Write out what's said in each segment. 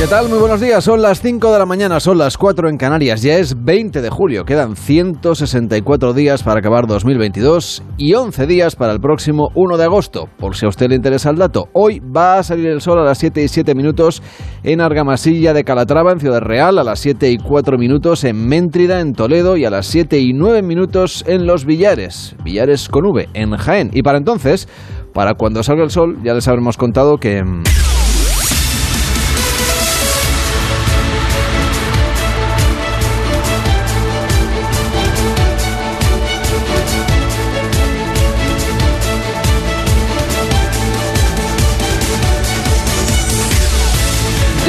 ¿Qué tal? Muy buenos días. Son las 5 de la mañana, son las 4 en Canarias. Ya es 20 de julio. Quedan 164 días para acabar 2022 y 11 días para el próximo 1 de agosto. Por si a usted le interesa el dato, hoy va a salir el sol a las 7 y 7 minutos en Argamasilla de Calatrava, en Ciudad Real, a las 7 y 4 minutos en Méntrida, en Toledo y a las 7 y 9 minutos en Los Villares, Villares con V, en Jaén. Y para entonces, para cuando salga el sol, ya les habremos contado que...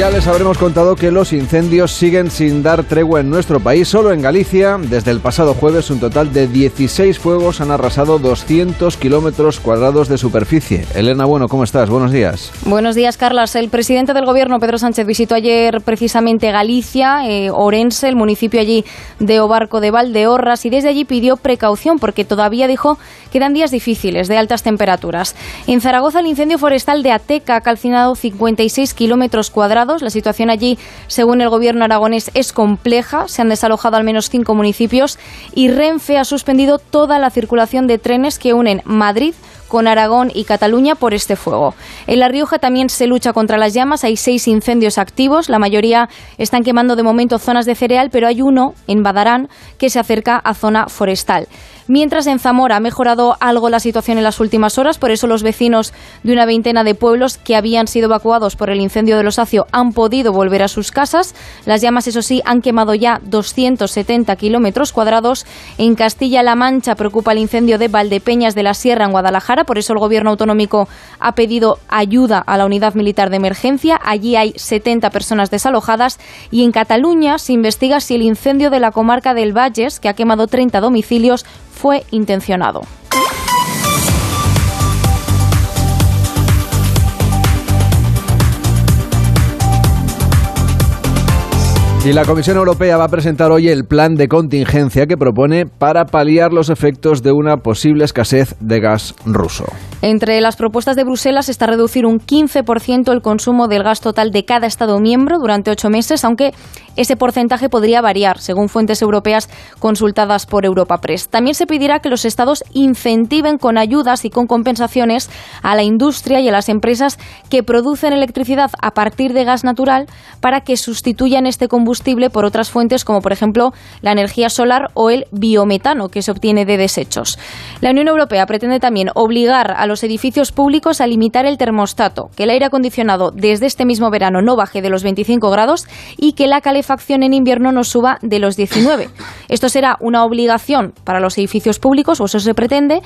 Ya les habremos contado que los incendios siguen sin dar tregua en nuestro país. Solo en Galicia, desde el pasado jueves, un total de 16 fuegos han arrasado 200 kilómetros cuadrados de superficie. Elena, bueno, ¿cómo estás? Buenos días. Buenos días, Carlas. El presidente del Gobierno, Pedro Sánchez, visitó ayer precisamente Galicia, eh, Orense, el municipio allí de Obarco de Valdeorras, y desde allí pidió precaución porque todavía dijo que eran días difíciles de altas temperaturas. En Zaragoza, el incendio forestal de Ateca ha calcinado 56 kilómetros cuadrados. La situación allí, según el Gobierno aragonés, es compleja. Se han desalojado al menos cinco municipios y Renfe ha suspendido toda la circulación de trenes que unen Madrid con Aragón y Cataluña por este fuego. En La Rioja también se lucha contra las llamas. Hay seis incendios activos. La mayoría están quemando de momento zonas de cereal, pero hay uno en Badarán que se acerca a zona forestal. Mientras en Zamora ha mejorado algo la situación en las últimas horas, por eso los vecinos de una veintena de pueblos que habían sido evacuados por el incendio del Osacio han podido volver a sus casas. Las llamas, eso sí, han quemado ya 270 kilómetros cuadrados. En Castilla-La Mancha preocupa el incendio de Valdepeñas de la Sierra en Guadalajara, por eso el gobierno autonómico ha pedido ayuda a la unidad militar de emergencia. Allí hay 70 personas desalojadas y en Cataluña se investiga si el incendio de la comarca del Valles, que ha quemado 30 domicilios, fue intencionado. Y la Comisión Europea va a presentar hoy el plan de contingencia que propone para paliar los efectos de una posible escasez de gas ruso. Entre las propuestas de Bruselas está reducir un 15% el consumo del gas total de cada Estado miembro durante ocho meses, aunque ese porcentaje podría variar, según fuentes europeas consultadas por Europa Press. También se pedirá que los Estados incentiven con ayudas y con compensaciones a la industria y a las empresas que producen electricidad a partir de gas natural para que sustituyan este combustible por otras fuentes como por ejemplo la energía solar o el biometano que se obtiene de desechos. La Unión Europea pretende también obligar a los edificios públicos a limitar el termostato, que el aire acondicionado desde este mismo verano no baje de los 25 grados y que la calefacción en invierno no suba de los 19. Esto será una obligación para los edificios públicos, o eso se pretende,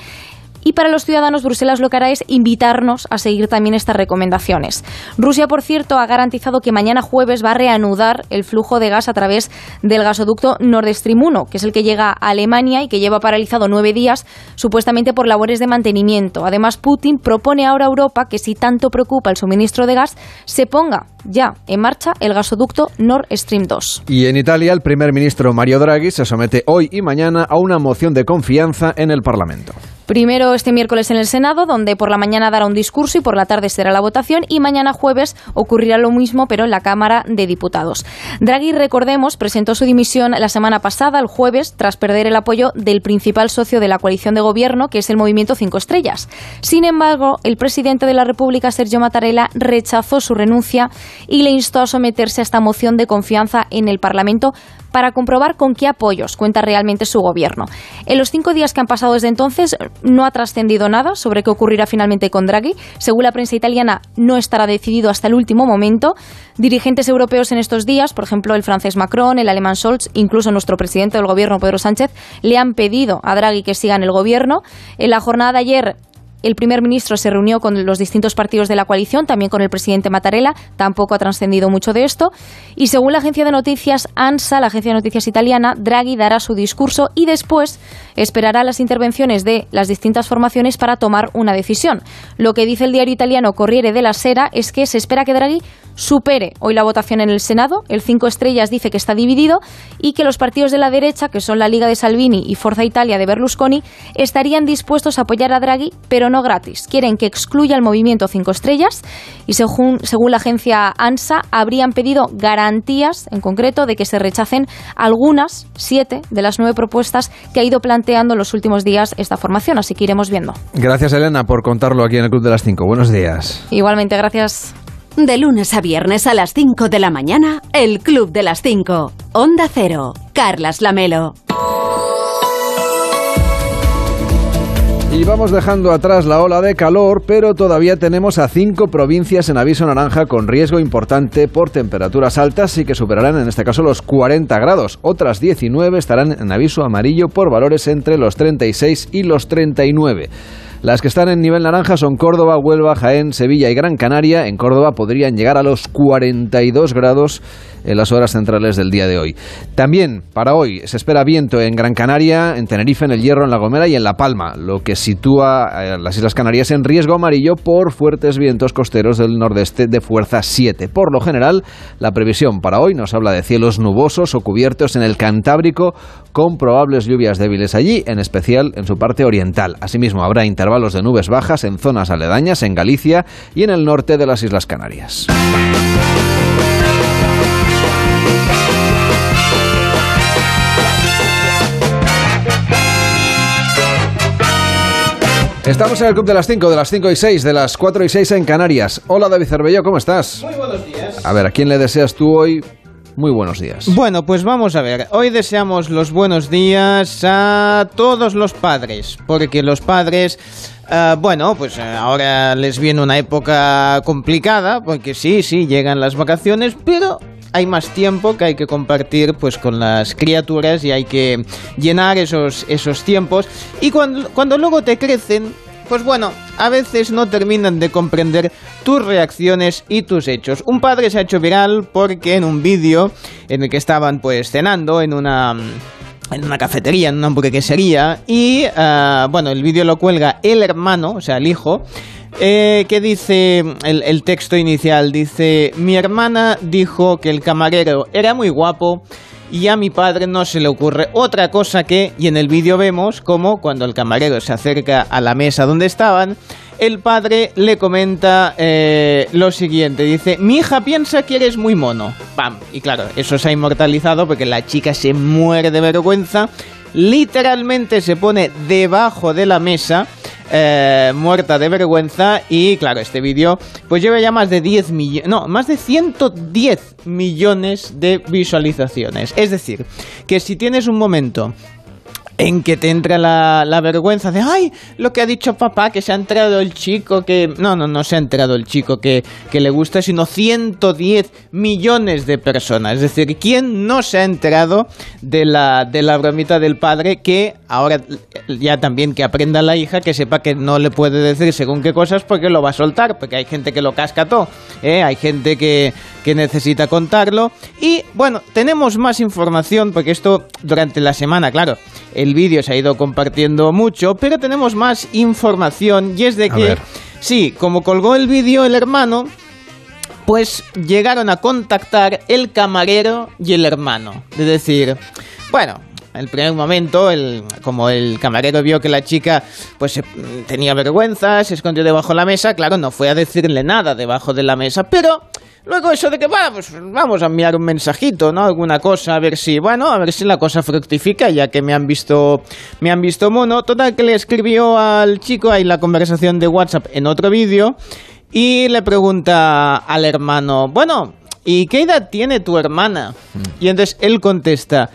y para los ciudadanos, Bruselas lo que hará es invitarnos a seguir también estas recomendaciones. Rusia, por cierto, ha garantizado que mañana jueves va a reanudar el flujo de gas a través del gasoducto Nord Stream 1, que es el que llega a Alemania y que lleva paralizado nueve días, supuestamente por labores de mantenimiento. Además, Putin propone ahora a Europa que, si tanto preocupa el suministro de gas, se ponga ya en marcha el gasoducto Nord Stream 2. Y en Italia, el primer ministro Mario Draghi se somete hoy y mañana a una moción de confianza en el Parlamento. Primero este miércoles en el Senado, donde por la mañana dará un discurso y por la tarde será la votación, y mañana jueves ocurrirá lo mismo, pero en la Cámara de Diputados. Draghi, recordemos, presentó su dimisión la semana pasada, el jueves, tras perder el apoyo del principal socio de la coalición de gobierno, que es el Movimiento Cinco Estrellas. Sin embargo, el presidente de la República, Sergio Mattarella, rechazó su renuncia y le instó a someterse a esta moción de confianza en el Parlamento para comprobar con qué apoyos cuenta realmente su gobierno. En los cinco días que han pasado desde entonces no ha trascendido nada sobre qué ocurrirá finalmente con Draghi. Según la prensa italiana, no estará decidido hasta el último momento. Dirigentes europeos en estos días, por ejemplo el francés Macron, el alemán Scholz, incluso nuestro presidente del gobierno Pedro Sánchez, le han pedido a Draghi que siga en el gobierno. En la jornada de ayer el primer ministro se reunió con los distintos partidos de la coalición, también con el presidente Mattarella, tampoco ha trascendido mucho de esto. Y según la agencia de noticias ANSA, la agencia de noticias italiana, Draghi dará su discurso y después esperará las intervenciones de las distintas formaciones para tomar una decisión. Lo que dice el diario italiano Corriere della Sera es que se espera que Draghi supere hoy la votación en el Senado. El Cinco Estrellas dice que está dividido y que los partidos de la derecha, que son la Liga de Salvini y Forza Italia de Berlusconi, estarían dispuestos a apoyar a Draghi, pero no gratis. Quieren que excluya el movimiento Cinco Estrellas y según, según la agencia ANSA habrían pedido garantías, en concreto, de que se rechacen algunas, siete, de las nueve propuestas que ha ido planteando en los últimos días esta formación. Así que iremos viendo. Gracias, Elena, por contarlo aquí en el Club de las Cinco. Buenos días. Igualmente, gracias. De lunes a viernes a las 5 de la mañana, el Club de las 5. Onda Cero. Carlas Lamelo. Y vamos dejando atrás la ola de calor, pero todavía tenemos a cinco provincias en aviso naranja con riesgo importante por temperaturas altas y que superarán en este caso los 40 grados. Otras 19 estarán en aviso amarillo por valores entre los 36 y los 39. Las que están en nivel naranja son Córdoba, Huelva, Jaén, Sevilla y Gran Canaria. En Córdoba podrían llegar a los 42 grados en las horas centrales del día de hoy. También para hoy se espera viento en Gran Canaria, en Tenerife, en El Hierro, en La Gomera y en La Palma, lo que sitúa a las Islas Canarias en riesgo amarillo por fuertes vientos costeros del nordeste de fuerza 7. Por lo general, la previsión para hoy nos habla de cielos nubosos o cubiertos en el Cantábrico con probables lluvias débiles allí, en especial en su parte oriental. Asimismo, habrá intervalos de nubes bajas en zonas aledañas, en Galicia y en el norte de las Islas Canarias. Estamos en el Club de las 5, de las 5 y 6, de las 4 y 6 en Canarias. Hola David Cervello, ¿cómo estás? Muy buenos días. A ver, ¿a quién le deseas tú hoy? Muy buenos días. Bueno, pues vamos a ver. Hoy deseamos los buenos días a todos los padres, porque los padres... Uh, bueno, pues uh, ahora les viene una época complicada, porque sí, sí, llegan las vacaciones, pero hay más tiempo que hay que compartir pues con las criaturas y hay que llenar esos, esos tiempos. Y cuando, cuando luego te crecen, pues bueno, a veces no terminan de comprender tus reacciones y tus hechos. Un padre se ha hecho viral porque en un vídeo en el que estaban pues cenando en una en una cafetería, en una hamburguesería y uh, bueno, el vídeo lo cuelga el hermano, o sea, el hijo eh, ¿Qué dice el, texto inicial? Dice, mi hermana dijo que el camarero era muy guapo y a mi padre no se le ocurre otra cosa que, y en el vídeo vemos como cuando el camarero se acerca a la mesa donde estaban, el padre le comenta eh, lo siguiente, dice, mi hija piensa que eres muy mono. ¡Pam! Y claro, eso se ha inmortalizado porque la chica se muere de vergüenza, literalmente se pone debajo de la mesa eh, muerta de vergüenza y claro, este vídeo pues lleva ya más de 10 millones, no, más de 110 millones de visualizaciones. Es decir, que si tienes un momento en que te entra la, vergüenza de, ay, lo que ha dicho papá, que se ha enterado el chico, que... No, no, no se ha enterado el chico que, que le gusta, sino 110 millones de personas. Es decir, ¿quién no se ha enterado de la, de la bromita del padre que ahora ya también que aprenda la hija, que sepa que no le puede decir según qué cosas porque lo va a soltar, porque hay gente que lo casca todo, ¿eh? hay gente que, que necesita contarlo. Y bueno, tenemos más información, porque esto durante la semana, claro, vídeo se ha ido compartiendo mucho, pero tenemos más información y es de que, sí, como colgó el vídeo el hermano, pues llegaron a contactar el camarero y el hermano. Es decir, bueno, en el primer momento, el, como el camarero vio que la chica pues tenía vergüenza, se escondió debajo de la mesa, claro, no fue a decirle nada debajo de la mesa, pero Luego eso de que, bueno, pues vamos a enviar un mensajito, ¿no? Alguna cosa, a ver si, bueno, a ver si la cosa fructifica, ya que me han visto, me han visto mono. Total que le escribió al chico ahí la conversación de WhatsApp en otro vídeo y le pregunta al hermano, bueno, ¿y qué edad tiene tu hermana? Y entonces él contesta,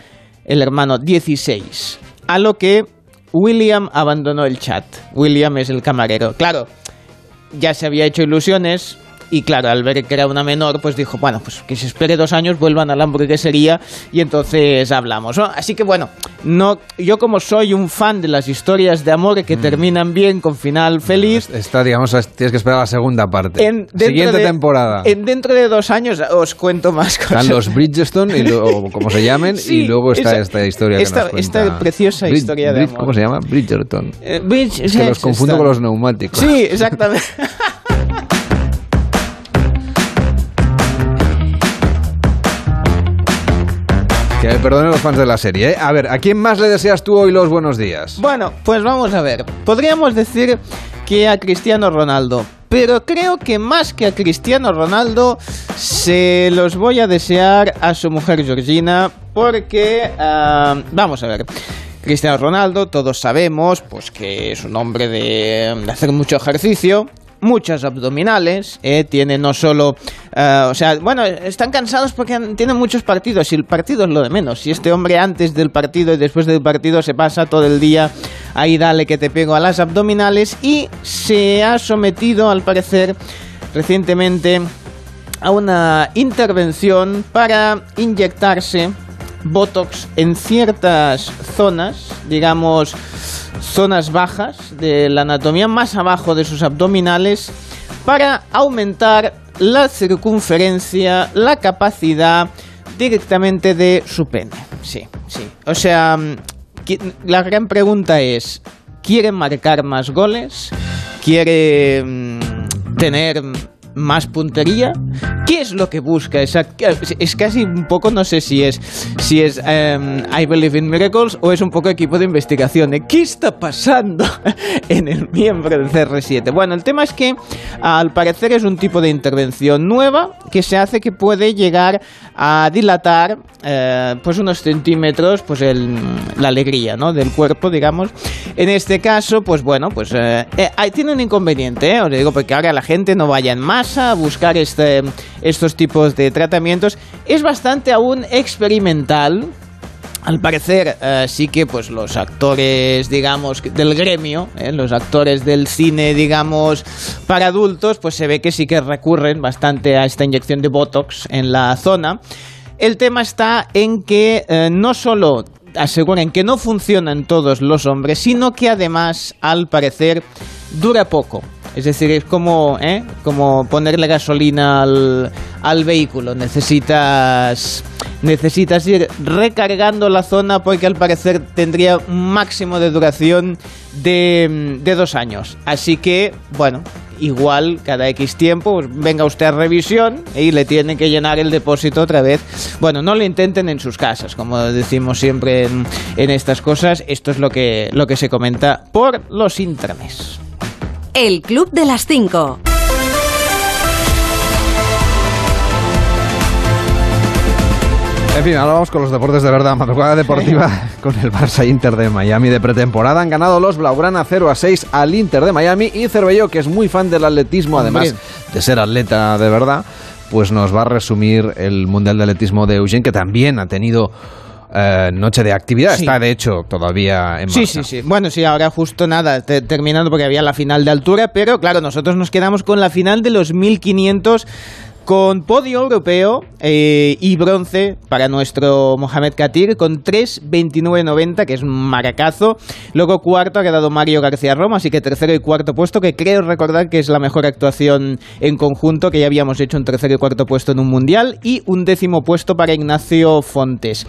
el hermano, 16. A lo que William abandonó el chat. William es el camarero. Claro, ya se había hecho ilusiones, y claro, al ver que era una menor, pues dijo, bueno, pues que se espere dos años, vuelvan a la hamburguesería y entonces hablamos. Así que bueno, no, yo como soy un fan de las historias de amor que mm. terminan bien con final feliz. Está, digamos, tienes que esperar la segunda parte. En, Siguiente temporada. En, dentro de dos años os cuento más cosas. Están los Bridgestone, y como se llamen, y luego está esta historia esta, que Esta preciosa historia de amor. ¿Cómo se llama? Bridgerton. Eh, que los confundo con los neumáticos. Sí, exactamente. Que me perdonen los fans de la serie. ¿eh? A ver, ¿a quién más le deseas tú hoy los buenos días? Bueno, pues vamos a ver. Podríamos decir que a Cristiano Ronaldo. Pero creo que más que a Cristiano Ronaldo, se los voy a desear a su mujer Georgina, porque, ah, vamos a ver, Cristiano Ronaldo, todos sabemos, pues que es un hombre de hacer mucho ejercicio, muchas abdominales, eh, tiene no solo, eh, o sea, bueno, están cansados porque tienen muchos partidos y el partido es lo de menos. Y este hombre antes del partido y después del partido se pasa todo el día ahí dale que te pego a las abdominales y se ha sometido, al parecer, recientemente a una intervención para inyectarse Botox en ciertas zonas, digamos, zonas bajas de la anatomía, más abajo de sus abdominales, para aumentar la circunferencia, la capacidad directamente de su pene. Sí, sí. O sea, la gran pregunta es, ¿quiere marcar más goles? ¿Quiere mm, tener más puntería. ¿Qué es lo que busca? Es, es casi un poco, no sé si es, si es em, I Believe in Miracles o es un poco equipo de investigación de qué está pasando en el miembro del CR7. Bueno, el tema es que al parecer es un tipo de intervención nueva que se hace que puede llegar a dilatar eh, pues unos centímetros pues el, la alegría ¿no? del cuerpo, digamos. En este caso, pues bueno, pues eh, eh, tiene un inconveniente, os digo, porque ahora la gente no vaya en más a buscar este, estos tipos de tratamientos. Es bastante aún experimental, al parecer eh, sí que pues los actores digamos del gremio eh, los actores del cine digamos para adultos pues se ve que sí que recurren bastante a esta inyección de botox en la zona. El tema está en que eh, no solo aseguran que no funciona en todos los hombres sino que además al parecer dura poco es decir, es como, ¿eh? como ponerle gasolina al, al vehículo. Necesitas, necesitas ir recargando la zona porque al parecer tendría un máximo de duración de, de dos años. Así que, bueno, igual cada X tiempo pues, venga usted a revisión y le tienen que llenar el depósito otra vez. Bueno, no lo intenten en sus casas, como decimos siempre en, estas cosas. Esto es lo que, lo que se comenta por los intrames. El Club de las 5. En fin, ahora vamos con los deportes de verdad. Madrugada deportiva con el Barça Inter de Miami de pretemporada. Han ganado los Blaugrana 0 a 6 al Inter de Miami. Y Cervello, que es muy fan del atletismo, además de ser atleta de verdad, pues nos va a resumir el Mundial de Atletismo de Eugene, que también ha tenido eh, noche de actividad. Está, de hecho, todavía en marcha. Sí, sí, sí. Bueno, sí, ahora justo nada, terminando porque había la final de altura, pero claro, nosotros nos quedamos con la final de los 1500 con podio europeo eh, y bronce para nuestro Mohamed Katir con 3.29.90, que es un maracazo. Luego cuarto ha quedado Mario García Roma, así que tercero y cuarto puesto, que creo recordar que es la mejor actuación en conjunto, que ya habíamos hecho un tercero y cuarto puesto en un mundial, y un décimo puesto para Ignacio Fontes,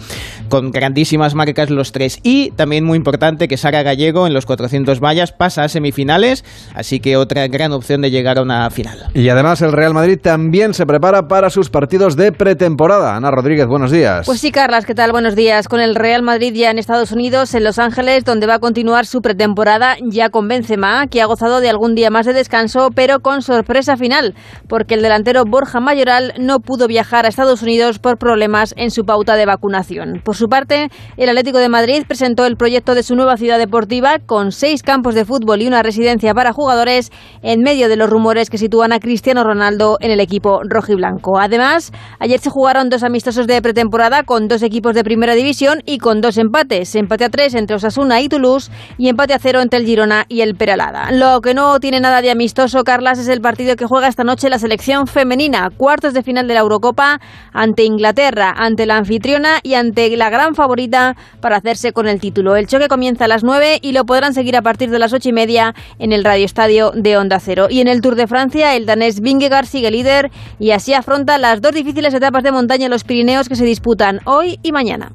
con grandísimas marcas los tres. Y también muy importante que Sara Gallego en los 400 vallas pasa a semifinales, así que otra gran opción de llegar a una final. Y además el Real Madrid también se prepara para sus partidos de pretemporada. Ana Rodríguez, buenos días. Pues sí, Carlas, ¿qué tal? Buenos días. Con el Real Madrid ya en Estados Unidos, en Los Ángeles, donde va a continuar su pretemporada ya con Benzema, que ha gozado de algún día más de descanso, pero con sorpresa final, porque el delantero Borja Mayoral no pudo viajar a Estados Unidos por problemas en su pauta de vacunación. Por su parte, el Atlético de Madrid presentó el proyecto de su nueva ciudad deportiva con seis campos de fútbol y una residencia para jugadores en medio de los rumores que sitúan a Cristiano Ronaldo en el equipo rojiblanco. Además, ayer se jugaron dos amistosos de pretemporada con dos equipos de primera división y con dos empates. Empate a tres entre Osasuna y Toulouse y empate a cero entre el Girona y el Peralada. Lo que no tiene nada de amistoso, Carlas, es el partido que juega esta noche la selección femenina. Cuartos de final de la Eurocopa ante Inglaterra, ante la anfitriona y ante la gran favorita para hacerse con el título. El choque comienza a las 9 y lo podrán seguir a partir de las ocho y media en el Radio Estadio de Onda Cero. Y en el Tour de Francia, el danés Vingegaard sigue líder y así afronta las dos difíciles etapas de montaña en los Pirineos que se disputan hoy y mañana.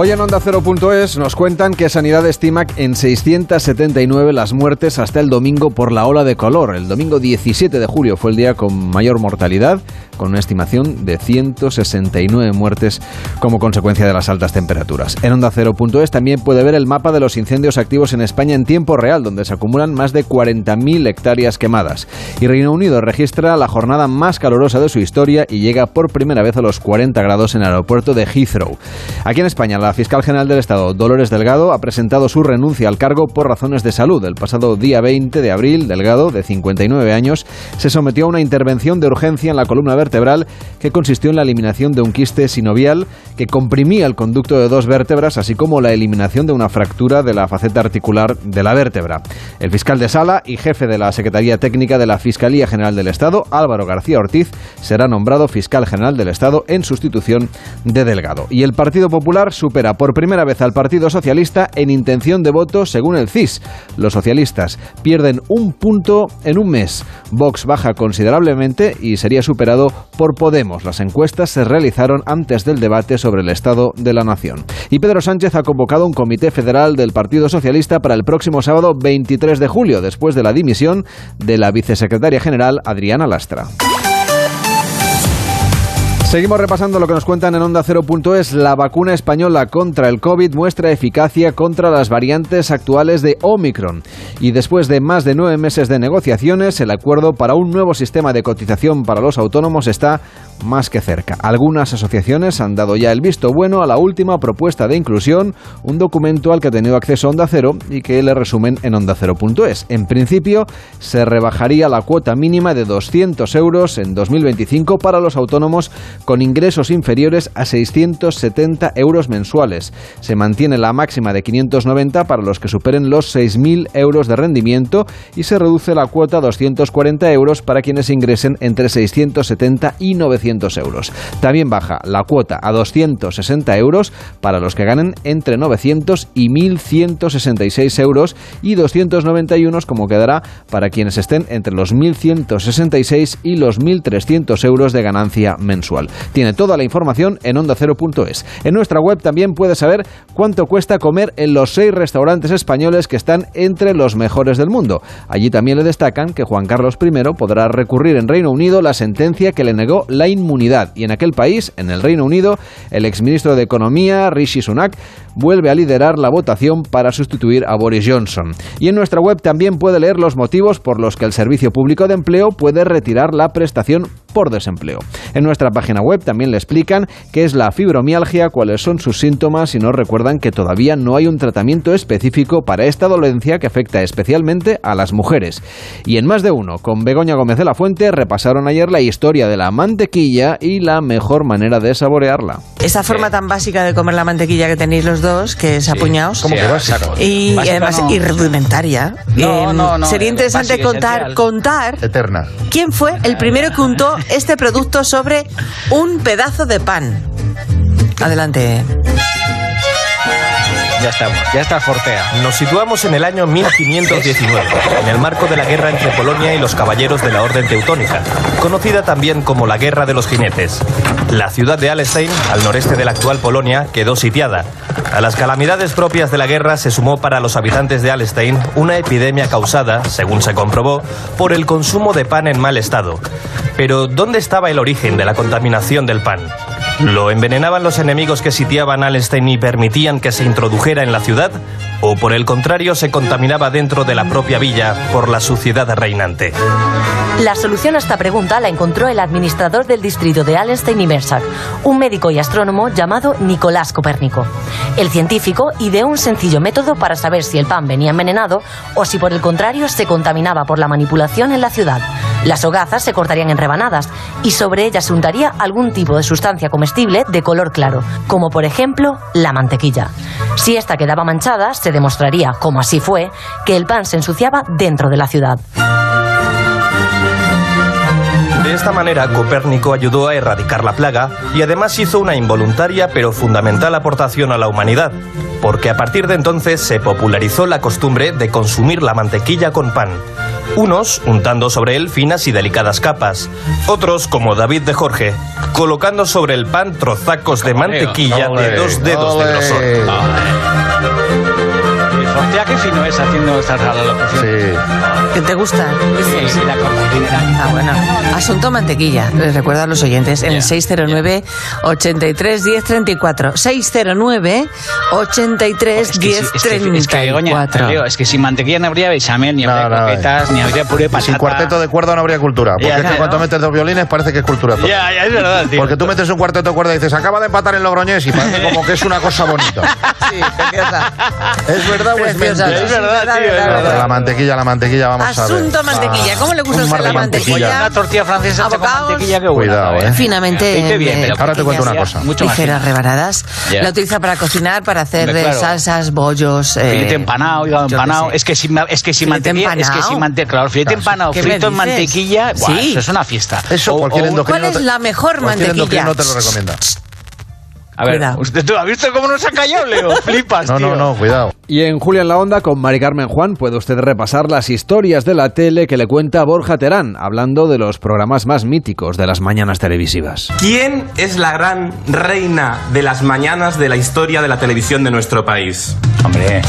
Hoy en Onda 0.es nos cuentan que Sanidad estima en 679 las muertes hasta el domingo por la ola de calor. El domingo 17 de julio fue el día con mayor mortalidad, con una estimación de 169 muertes como consecuencia de las altas temperaturas. En Onda 0.es también puede ver el mapa de los incendios activos en España en tiempo real, donde se acumulan más de 40.000 hectáreas quemadas. Y Reino Unido registra la jornada más calurosa de su historia y llega por primera vez a los 40 grados en el aeropuerto de Heathrow. Aquí en España, la la fiscal general del Estado, Dolores Delgado, ha presentado su renuncia al cargo por razones de salud. El pasado día 20 de abril, Delgado, de 59 años, se sometió a una intervención de urgencia en la columna vertebral que consistió en la eliminación de un quiste sinovial que comprimía el conducto de dos vértebras, así como la eliminación de una fractura de la faceta articular de la vértebra. El fiscal de sala y jefe de la Secretaría Técnica de la Fiscalía General del Estado, Álvaro García Ortiz, será nombrado fiscal general del Estado en sustitución de Delgado. Y el Partido Popular supera por primera vez al Partido Socialista en intención de voto según el CIS. Los socialistas pierden un punto en un mes. Vox baja considerablemente y sería superado por Podemos. Las encuestas se realizaron antes del debate sobre el estado de la nación. Y Pedro Sánchez ha convocado un comité federal del Partido Socialista para el próximo sábado 23 de julio, después de la dimisión de la vicesecretaria general Adriana Lastra. Seguimos repasando lo que nos cuentan en Onda 0.es. La vacuna española contra el COVID muestra eficacia contra las variantes actuales de Omicron. Y después de más de nueve meses de negociaciones, el acuerdo para un nuevo sistema de cotización para los autónomos está más que cerca. Algunas asociaciones han dado ya el visto bueno a la última propuesta de inclusión, un documento al que ha tenido acceso Onda Cero y que le resumen en Onda Cero.es. En principio, se rebajaría la cuota mínima de 200 euros en 2025 para los autónomos con ingresos inferiores a 670 euros mensuales. Se mantiene la máxima de 590 para los que superen los 6.000 euros de rendimiento y se reduce la cuota a 240 euros para quienes ingresen entre 670 y 900 También baja la cuota a 260 euros para los que ganen entre 900 y 1.166 euros y 291 como quedará para quienes estén entre los 1.166 y los 1.300 euros de ganancia mensual. Tiene toda la información en onda0.es. En nuestra web también puede saber cuánto cuesta comer en los seis restaurantes españoles que están entre los mejores del mundo. Allí también le destacan que Juan Carlos I podrá recurrir en Reino Unido la sentencia que le negó la inmunidad. Y en aquel país, en el Reino Unido, el exministro de Economía, Rishi Sunak, vuelve a liderar la votación para sustituir a Boris Johnson. Y en nuestra web también puede leer los motivos por los que el Servicio Público de Empleo puede retirar la prestación por desempleo. En nuestra página web también le explican qué es la fibromialgia, cuáles son sus síntomas y nos recuerdan que todavía no hay un tratamiento específico para esta dolencia que afecta especialmente a las mujeres. Y en más de uno, con Begoña Gómez de la Fuente, repasaron ayer la historia de la mantequilla y la mejor manera de saborearla. Esa forma tan básica de comer la mantequilla que tenéis los dos, que es apuñados. ¿Cómo que básica? Y Básica además no. y rudimentaria. No, Eh, no, no, Sería interesante contar, esencial. contar Eterna. quién fue el primero que untó este producto sobre un pedazo de pan. Adelante. Ya estamos, ya está Fortea. Nos situamos en el año 1519, en el marco de la guerra entre Polonia y los caballeros de la Orden Teutónica, conocida también como la Guerra de los Jinetes. La ciudad de Alestein, al noreste de la actual Polonia, quedó sitiada. A las calamidades propias de la guerra se sumó para los habitantes de Alestein una epidemia causada, según se comprobó, por el consumo de pan en mal estado. Pero, ¿dónde estaba el origen de la contaminación del pan? ¿Lo envenenaban los enemigos que sitiaban Alestein y permitían que se introdujera en la ciudad? O por el contrario se contaminaba dentro de la propia villa por la suciedad reinante. La solución a esta pregunta la encontró el administrador del distrito de Allenstein y Mersac, un médico y astrónomo llamado Nicolás Copérnico. El científico ideó un sencillo método para saber si el pan venía envenenado o si por el contrario se contaminaba por la manipulación en la ciudad. Las hogazas se cortarían en rebanadas y sobre ellas se untaría algún tipo de sustancia comestible de color claro, como por ejemplo la mantequilla. Si esta quedaba manchada, se demostraría, como así fue, que el pan se ensuciaba dentro de la ciudad. De esta manera, Copérnico ayudó a erradicar la plaga y además hizo una involuntaria pero fundamental aportación a la humanidad, porque a partir de entonces se popularizó la costumbre de consumir la mantequilla con pan. Unos untando sobre él finas y delicadas capas, otros, como David de Jorge, colocando sobre el pan trozacos de mantequilla de dos dedos de grosor. Hostia, qué fino es haciendo esta locución. ¿Que te gusta? Sí, sí, la cortina. Ah, bueno. Asunto mantequilla. Les recuerdo a los oyentes en el 609 83 10 34. 609 83 10 Es que, es que, Begoña, 34. Leo, es que sin mantequilla no habría bechamel, ni habría No, no, croquetas, ni habría puré patata. Sin cuarteto de cuerda no habría cultura. Porque Ya, es que cuando metes dos violines parece que es cultura. Ya, ya, es verdad, tío. Porque tú metes un cuarteto de cuerda y dices, acaba de empatar en Logroñés y parece como que es una cosa bonita. Sí. ¿Es verdad o es Preciosa. Mentira? Es verdad, tío, es verdad. La mantequilla, la mantequilla, vamos a ver. Asunto mantequilla. ¿Cómo le gusta de la mantequilla? Una tortilla francesa hecha con mantequilla que buena. Cuidado, eh. Finamente, Dice bien, eh, Ahora te cuento una cosa. Mucho fino. rebanadas. Ya. La utiliza para cocinar, para hacer eh, claro. salsas, bollos. eh, Filete empanado, hígado empanado. Es que ma- es que Filete mantequilla, es que sin mantequilla, claro, filete Claro, empanado, ¿qué me frito en mantequilla, eso es una fiesta. Eso cualquier endocrino ¿Cuál es la mejor mantequilla? endocrino te lo recomienda. A ver, Cuidado. usted tú has visto cómo nos ha callado, Leo. Flipas, No, tío. no, no, cuidado. Y en Julia en la Onda, con Mari Carmen Juan, puede usted repasar las historias de la tele que le cuenta Borja Terán, hablando de los programas más míticos de las mañanas televisivas. ¿Quién es la gran reina de las mañanas de la historia de la televisión de nuestro país? Hombre,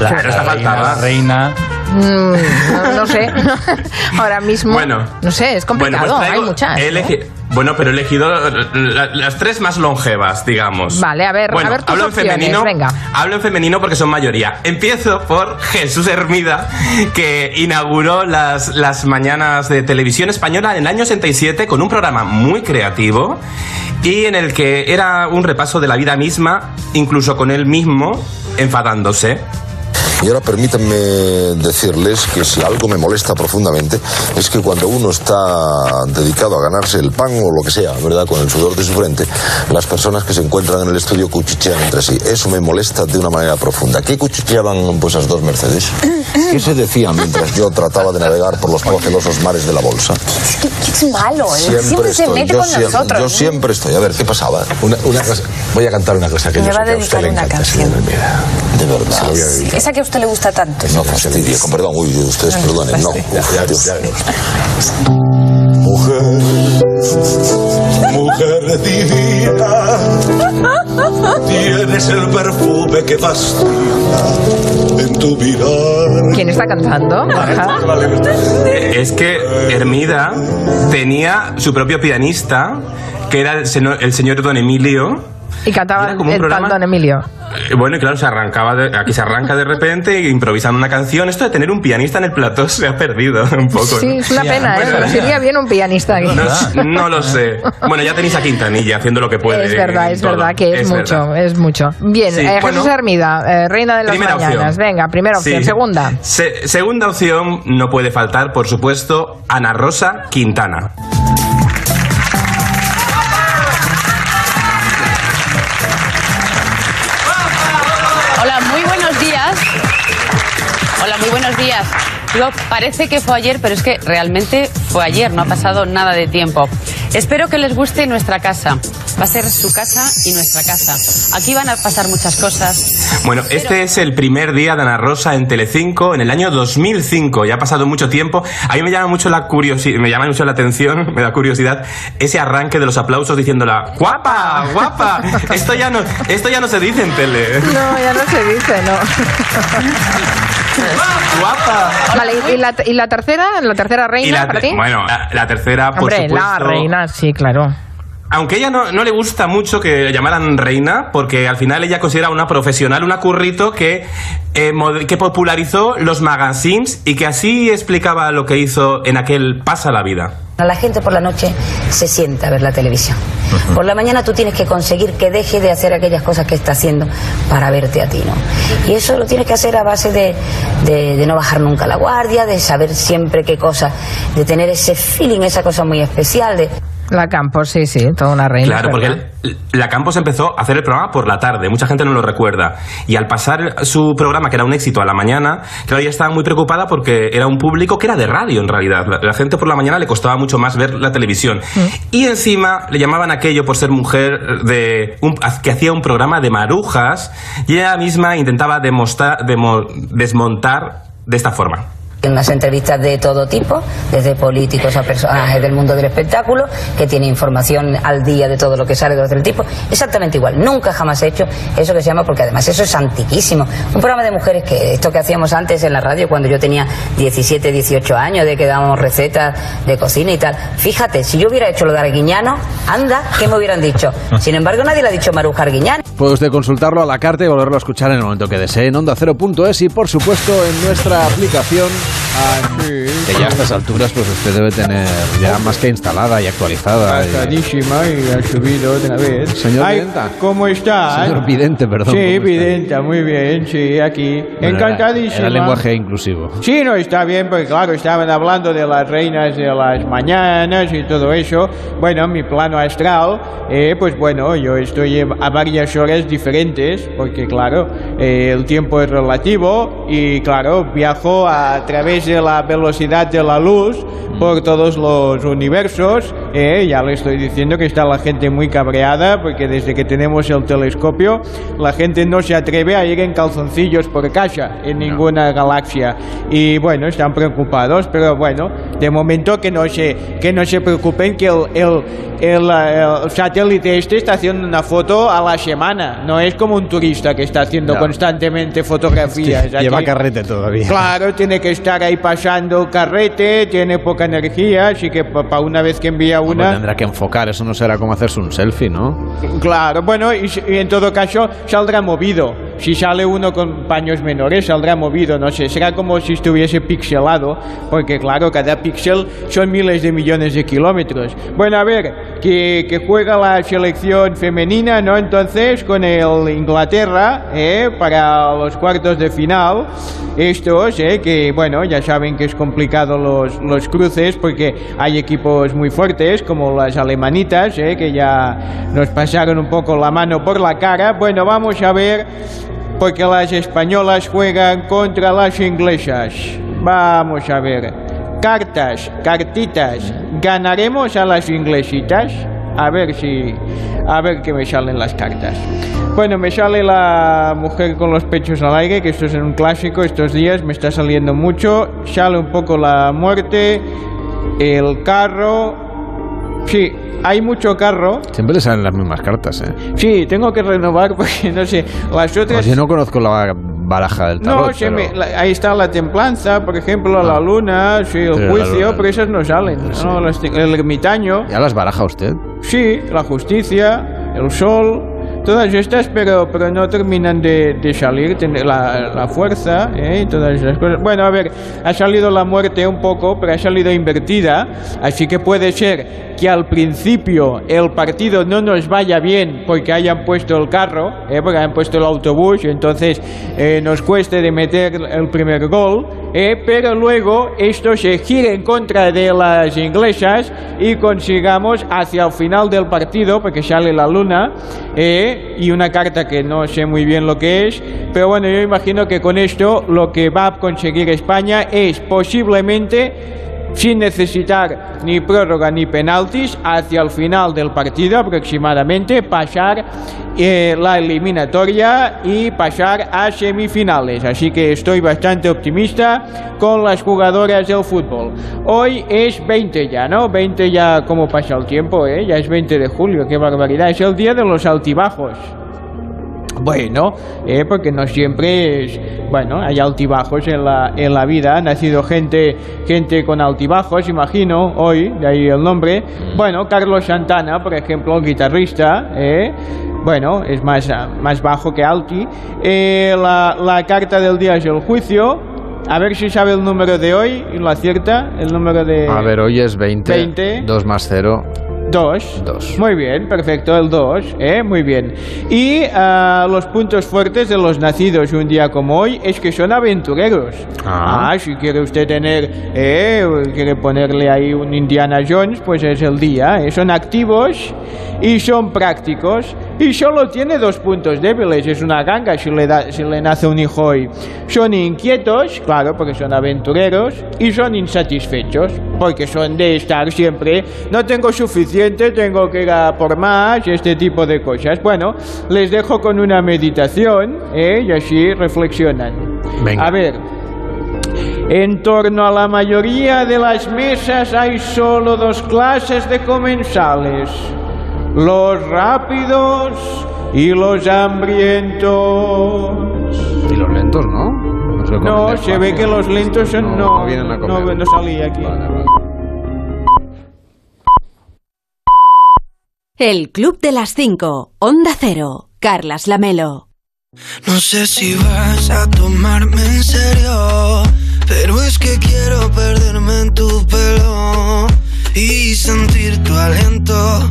la, esta la reina, la reina. Mm, no, no sé. Ahora mismo. Bueno. No sé, es complicado. Bueno, pues traigo- Hay muchas. he ¿no? Bueno, pero he elegido la- las tres más longevas, digamos. Vale, a ver, Bueno, a ver tus hablo en femenino. venga. Hablo en femenino porque son mayoría. Empiezo por Jesús Hermida, que inauguró las, las mañanas de televisión española en el año 67 con un programa muy creativo y en el que era un repaso de la vida misma, incluso con él mismo enfadándose. Y ahora permítanme decirles que si algo me molesta profundamente es que cuando uno está dedicado a ganarse el pan o lo que sea, ¿verdad? Con el sudor de su frente, las personas que se encuentran en el estudio cuchichean entre sí. Eso me molesta de una manera profunda. ¿Qué cuchicheaban pues esas dos Mercedes? ¿Qué se decía mientras yo trataba de navegar por los procelosos mares de la bolsa? Es malo, ¿eh? Siempre, se estoy, mete yo con siempre, nosotros. yo siempre estoy. A ver, ¿qué pasaba? Una, una cosa, voy a cantar una cosa que Me yo va sé a que a usted dedicar le una encanta, canción. señora Hermida. De verdad. Se lo voy a dedicar. Esa que a usted le gusta tanto. No fastidie, con perdón, uy, ustedes perdonen, no. Ya, Dios. ya, Mujer, mujer divina, tienes el perfume que fascina en tu mirar. ¿Quién está cantando? Es que Hermida tenía su propio pianista, que era el señor Don Emilio. Y cantaba Era como un el programa- Don Emilio. Eh, Bueno, y claro, se arrancaba de- aquí se arranca de repente improvisando una canción. Esto de tener un pianista en el plató se ha perdido un poco. Sí, ¿no? es una pena, ¿eh? Nos iría bien un pianista aquí. No, no lo sé. Bueno, ya tenéis a Quintanilla haciendo lo que puede. Es verdad, es todo. verdad que es, mucho, verdad. es mucho. Bien, Sí, eh, bueno. Jesús Hermida, eh, reina de las mañanas. opción. Venga, primera opción. Sí. Segunda. Se- segunda opción, no puede faltar, por supuesto, Ana Rosa Quintana. Parece que fue ayer, pero es que realmente fue ayer, no ha pasado nada de tiempo. Espero que les guste nuestra casa. Va a ser su casa y nuestra casa. Aquí van a pasar muchas cosas. Bueno, este es el primer día de Ana Rosa en Telecinco en el año 2005. Ya ha pasado mucho tiempo. A mí me llama mucho la curiosidad, me llama mucho la atención, me da curiosidad ese arranque de los aplausos diciéndola guapa, guapa. Esto ya no, esto ya no se dice en tele. No, ya no se dice, no. Guapa. Vale, ¿y la, y la tercera? ¿La tercera reina la para ti? bueno, la, la tercera, por Hombre, supuesto. la reina, sí, claro. Aunque ella no, no le gusta mucho que le llamaran reina, porque al final ella considera una profesional, una currito que, eh, que popularizó los magazines y que así explicaba lo que hizo en aquel Pasa la vida. La gente por la noche se sienta a ver la televisión. Por la mañana tú tienes que conseguir que deje de hacer aquellas cosas que está haciendo para verte a ti, ¿no? Y eso lo tienes que hacer a base de, de- de no bajar nunca la guardia, de saber siempre qué cosa, de tener ese feeling, esa cosa muy especial, de... La Campos, sí, sí, toda una reina. Claro, porque la Campos empezó a hacer el programa por la tarde, mucha gente no lo recuerda. Y al pasar su programa, que era un éxito a la mañana, claro, ella estaba muy preocupada porque era un público que era de radio en realidad. La, la gente por la mañana le costaba mucho más ver la televisión. Y encima le llamaban aquello por ser mujer de un- que hacía un programa de marujas y ella misma intentaba demostrar, demo- desmontar de esta forma. Unas entrevistas de todo tipo, desde políticos a personajes del mundo del espectáculo, que tiene información al día de todo lo que sale de otro tipo. Exactamente igual. Nunca jamás he hecho eso que se llama, porque además eso es antiquísimo. Un programa de mujeres que esto que hacíamos antes en la radio cuando yo tenía 17, 18 años, de que dábamos recetas de cocina y tal. Fíjate, si yo hubiera hecho lo de Arguiñano, anda, ¿qué me hubieran dicho? Sin embargo, nadie le ha dicho Maruja Arguiñano. Puede usted consultarlo a la carta y volverlo a escuchar en el momento que desee en onda0.es y por supuesto en nuestra aplicación que ya a estas alturas pues usted debe tener ya más que instalada y actualizada. Pasadísima y ha subido otra vez. Señor Ay, Videnta. ¿Cómo está? Señor Vidente, perdón. Sí. Videnta, muy bien, sí, aquí. Bueno, era- Encantadísima. Era lenguaje inclusivo. Sí, no, está bien, porque claro, estaban hablando de las reinas de las mañanas y todo eso. Bueno, mi plano astral, eh, pues bueno, yo estoy a varias horas diferentes, porque claro, eh, el tiempo es relativo y claro, viajo a través de la velocidad de la luz por todos los universos. eh, ya le estoy diciendo que está la gente muy cabreada, porque desde que tenemos el telescopio, la gente no se atreve a ir en calzoncillos por casa en ninguna galaxia. Y bueno, están preocupados, pero bueno, de momento que no se, que no se preocupen que el, el, el, el satélite este está haciendo una foto a la semana. No es como un turista que está haciendo Ya. constantemente fotografías. Lleva Aquí- carrete todavía. Claro, tiene que estar ahí pasando carrete, tiene poca energía, así que para una vez que envía una... tendrá que enfocar, eso no será como hacerse un selfie, ¿no? Claro, bueno, y, y en todo caso saldrá movido. Si sale uno con paños menores, saldrá movido, no sé, será como si estuviese pixelado, porque claro, cada píxel son miles de millones de kilómetros. Bueno, a ver, que, que juega la selección femenina, ¿no? Entonces, con el Inglaterra, ¿eh? Para los cuartos de final, estos, ¿eh? Que, bueno, ya saben que es complicado los, los cruces, porque hay equipos muy fuertes, como las alemanitas, ¿eh? Que ya nos pasaron un poco la mano por la cara. Bueno, vamos a ver, porque las españolas juegan contra las inglesas. Vamos a ver. Cartas, cartitas. ¿Ganaremos a las inglesitas? A ver si. A ver qué me salen las cartas. Bueno, me sale la mujer con los pechos al aire, que esto es un clásico estos días, me está saliendo mucho. Sale un poco la muerte, el carro. Sí, hay mucho carro. Siempre le salen las mismas cartas, ¿eh? Sí, tengo que renovar porque no sé. Las otras. Pues yo no conozco la baraja del tarot, No, se pero- me- la- ahí está la templanza, por ejemplo, la luna, sí, el Pero juicio, luna- pero esas no salen. ¿no? Las te- el ermitaño, ¿Ya las baraja usted? sí, la justicia, el sol, todas estas, pero, pero no terminan de, de salir, la, la fuerza ¿eh? y todas esas cosas. Bueno, a ver, ha salido la muerte un poco, pero ha salido invertida, así que puede ser que al principio el partido no nos vaya bien porque hayan puesto el carro, ¿eh? porque hayan puesto el autobús, entonces eh, nos cueste de meter el primer gol, ¿eh? pero luego esto se gire en contra de las inglesas y consigamos hacia el final del partido, porque sale la luna, ¿eh? Y una carta que no sé muy bien lo que es, pero bueno, yo imagino que con esto lo que va a conseguir España es posiblemente sin necesitar ni prórroga ni penaltis, hacia el final del partido aproximadamente, pasar eh, la eliminatoria y pasar a semifinales. Así que estoy bastante optimista con las jugadoras del fútbol. Hoy es 20 ya, ¿no? 20 ya, como pasa el tiempo, ¿eh? Ya es 20 de julio, qué barbaridad. Es el día de los altibajos. Bueno, eh, porque no siempre es... Bueno, hay altibajos en la, en la vida. Ha nacido gente, gente con altibajos, imagino, hoy, de ahí el nombre. Bueno, Carlos Santana, por ejemplo, guitarrista, eh, bueno, es más, más bajo que alti. Eh, la, la carta del día es el juicio. A ver si sabe el número de hoy y lo acierta. El número de... A ver, hoy es 20. 20. 2 más 0. Dos. Dos. Muy bien, perfecto, el 2, ¿eh? Muy bien. Y ah, los puntos fuertes de los nacidos un día como hoy es que son aventureros. Ah. si quiere usted tener, eh, quiere ponerle ahí un Indiana Jones, pues es el día. ¿eh? Son activos y son prácticos. Y solo tiene dos puntos débiles. Es una ganga si le, da, si le nace un hijo hoy. Son inquietos, claro, porque son aventureros. Y son insatisfechos, porque son de estar siempre. No tengo suficiente, tengo que ir a por más, este tipo de cosas. Bueno, les dejo con una meditación, ¿eh? y así reflexionan. Venga. A ver. En torno a la mayoría de las mesas hay solo dos clases de comensales. Los rápidos y los hambrientos. Y los lentos, ¿no? No, se No, se ve que los lentos son- No, no, no vienen a no, comer. no salía aquí. El Club de las 5. Onda Cero. Carlas Lamelo. No sé si vas a tomarme en serio, pero es que quiero perderme en tu pelo y sentir tu aliento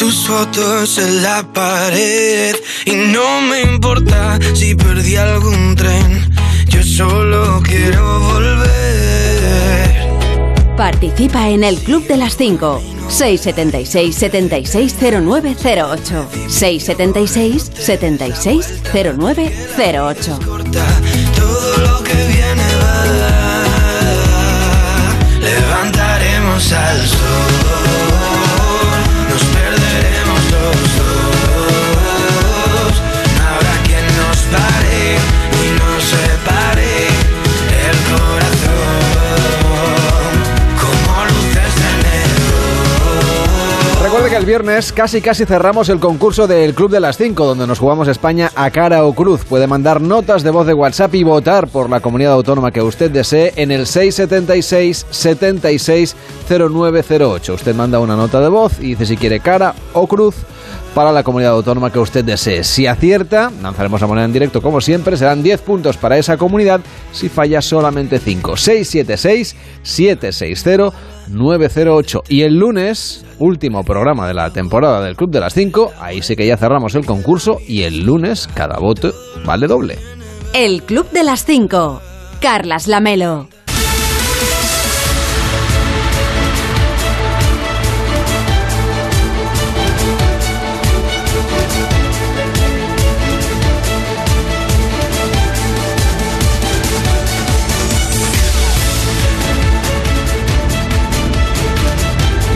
tus fotos en la pared y no me importa si perdí algún tren. Yo solo quiero volver. Participa en el Club de las 5. 676 760908 676 760908 Todo lo que viene va. Levantaremos al sol. El viernes casi casi cerramos el concurso del Club de las 5, donde nos jugamos España a cara o cruz. Puede mandar notas de voz de WhatsApp y votar por la comunidad autónoma que usted desee en el 676 76 0908. Usted manda una nota de voz y dice si quiere cara o cruz para la comunidad autónoma que usted desee. Si acierta, lanzaremos la moneda en directo como siempre, serán 10 puntos para esa comunidad, si falla solamente 5. 676 760 908. Y el lunes, último programa de la temporada del Club de las 5, ahí sí que ya cerramos el concurso y el lunes cada voto vale doble. El Club de las 5. Carlas Lamelo.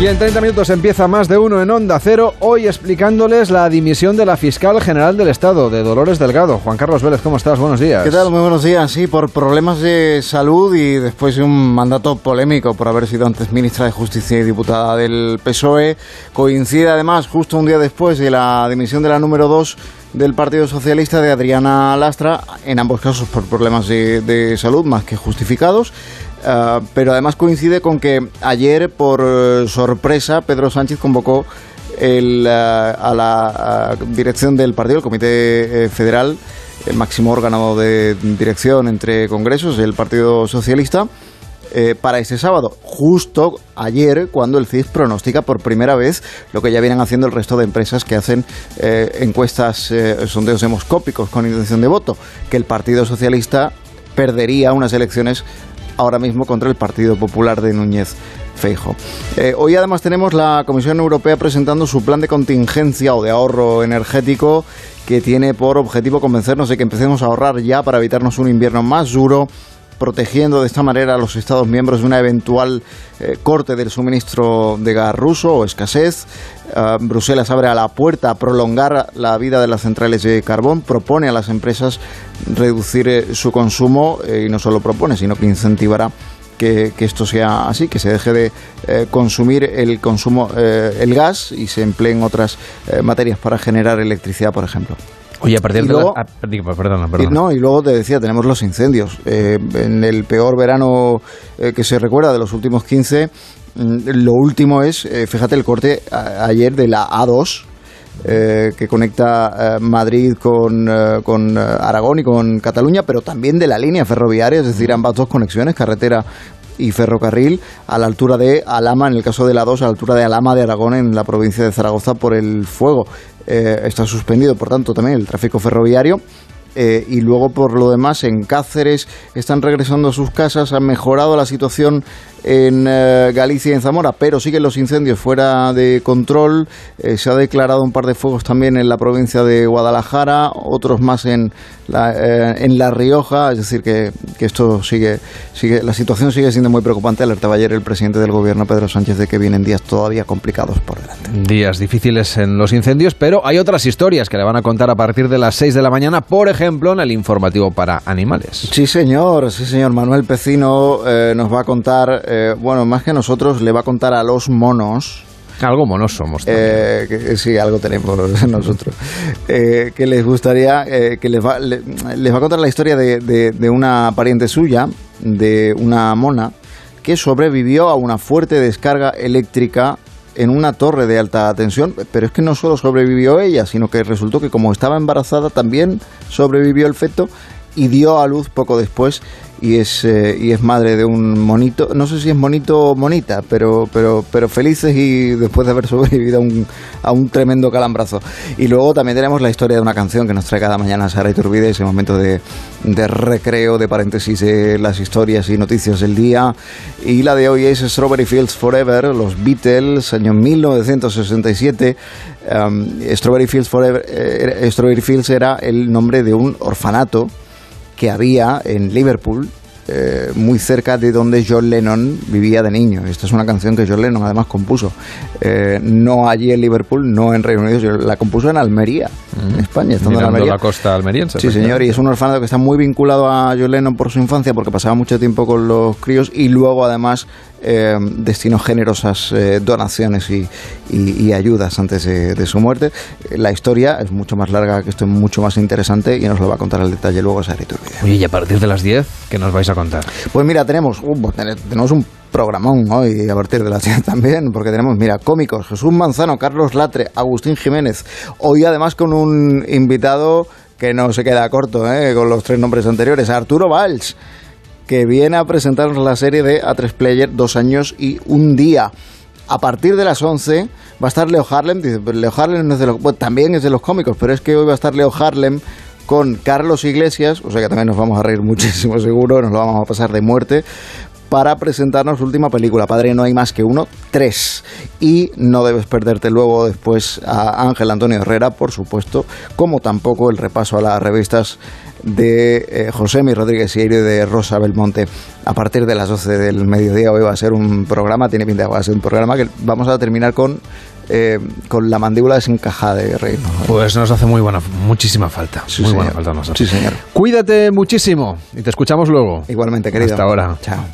Y en 30 minutos empieza más de uno en Onda Cero, hoy explicándoles la dimisión de la fiscal general del Estado, de Dolores Delgado. Juan Carlos Vélez, ¿cómo estás? Buenos días. ¿Qué tal? Muy buenos días. Sí, por problemas de salud y después de un mandato polémico por haber sido antes ministra de Justicia y diputada del PSOE, coincide además justo un día después de la dimisión de la número 2 del Partido Socialista de Adriana Lastra, en ambos casos por problemas de, de salud más que justificados. Uh, pero además coincide con que ayer, por uh, sorpresa, Pedro Sánchez convocó el, eh, a la eh, dirección del partido, el Comité eh, Federal, el máximo órgano de dirección entre congresos del Partido Socialista, eh, para este sábado, justo ayer cuando el CIS pronostica por primera vez lo que ya vienen haciendo el resto de empresas que hacen eh, encuestas, eh, sondeos demoscópicos con intención de voto, que el Partido Socialista perdería unas elecciones ahora mismo contra el Partido Popular de Núñez Feijo. Eh, hoy además tenemos la Comisión Europea presentando su plan de contingencia o de ahorro energético que tiene por objetivo convencernos de que empecemos a ahorrar ya para evitarnos un invierno más duro protegiendo de esta manera a los Estados miembros de una eventual eh, corte del suministro de gas ruso o escasez. Uh, Bruselas abre a la puerta a prolongar la vida de las centrales de carbón, propone a las empresas reducir eh, su consumo eh, y no solo propone, sino que incentivará que, esto sea así, que se deje de consumir el consumo, eh, el gas y se empleen otras materias para generar electricidad, por ejemplo. Oye, a partir Y de luego- la... ah, digo, perdona, Y, perdona. no, y luego te decía, tenemos los incendios. Eh, en el peor verano eh, que se recuerda de los últimos 15, mm, lo último es, eh, fíjate, el corte a- ayer de la A2. eh, que conecta eh, Madrid con, eh, con Aragón y con Cataluña, pero también de la línea ferroviaria, es decir, ambas dos conexiones, carretera y ferrocarril, a la altura de Alama, en el caso de la 2, a la altura de Alama de Aragón, en la provincia de Zaragoza, por el fuego. Eh, está suspendido, por tanto, también el tráfico ferroviario. Eh, y luego por lo demás en Cáceres están regresando a sus casas, han mejorado la situación en eh, Galicia y en Zamora, pero siguen los incendios fuera de control. Eh, se ha declarado un par de fuegos también en la provincia de Guadalajara, otros más en la, eh, en la Rioja, es decir que, que esto sigue, sigue, la situación sigue siendo muy preocupante. Alertaba ayer el presidente del gobierno Pedro Sánchez de que vienen días todavía complicados por delante. Días difíciles en los incendios, pero hay otras historias que le van a contar a partir de las 6 de la mañana, por ejemplo, en el informativo para animales. Sí, señor, sí, señor. Manuel Pecino nos va a contar, eh, bueno, más que nosotros, le va a contar a los monos. Algo monos somos. Eh, que, sí, algo tenemos nosotros. Eh, que les gustaría, que les va, le- les va a contar la historia de, de- de una pariente suya, de una mona, que sobrevivió a una fuerte descarga eléctrica en una torre de alta tensión, pero es que no solo sobrevivió ella, sino que resultó que como estaba embarazada también sobrevivió el feto y dio a luz poco después y es eh, y es madre de un monito, no sé si es monito o monita, pero pero pero felices y después de haber sobrevivido a un, a un tremendo calambrazo. Y luego también tenemos la historia de una canción que nos trae cada mañana Sara Iturbide, ese momento de, de recreo, de paréntesis de las historias y noticias del día. Y la de hoy es Strawberry Fields Forever, los Beatles, año 1967. Um, Strawberry Fields Forever, eh, Strawberry Fields era el nombre de un orfanato que había en Liverpool, eh, muy cerca de donde John Lennon vivía de niño. Esta es una canción que John Lennon además compuso, eh, no allí en Liverpool, no en Reino Unido, la compuso en Almería, en España, estando en Almería. la costa almeriense. Sí, señor, y es un orfanato que está muy vinculado a John Lennon por su infancia, porque pasaba mucho tiempo con los críos y luego además eh, destinó generosas eh, donaciones y, y- y ayudas antes de, de su muerte. La historia es mucho más larga que esto, es mucho más interesante y nos lo va a contar al detalle luego Sara Iturbide. Oye, y a partir de las 10, ¿qué nos vais a contar? Pues mira, tenemos, uh, pues ten- tenemos un programón hoy a partir de las 10 también, porque tenemos, mira, cómicos, Jesús Manzano, Carlos Latre, Agustín Jiménez, hoy además con un invitado que no se queda corto ¿eh? con los tres nombres anteriores, Arturo Valls, que viene a presentarnos la serie de A3 Player, dos años y un día. A partir de las 11 va a estar Leo Harlem, dice, Leo Harlem no es de los, también es de los cómicos, pero es que hoy va a estar Leo Harlem con Carlos Iglesias, o sea que también nos vamos a reír muchísimo seguro, nos lo vamos a pasar de muerte, para presentarnos su última película, Padre No hay más que uno, tres. Y no debes perderte luego después a Ángel Antonio Herrera, por supuesto, como tampoco el repaso a las revistas de eh, José Mi Rodríguez y de Rosa Belmonte. A partir de las 12 del mediodía hoy va a ser un programa, tiene pinta va a ser un programa que vamos a terminar con, eh, con la mandíbula desencajada de reírnos. Pues nos hace muy buena, muchísima falta. Sí, muy señor. buena falta nos hace. Sí, señor. Cuídate muchísimo y te escuchamos luego. Igualmente, querido. Hasta ahora. Chao.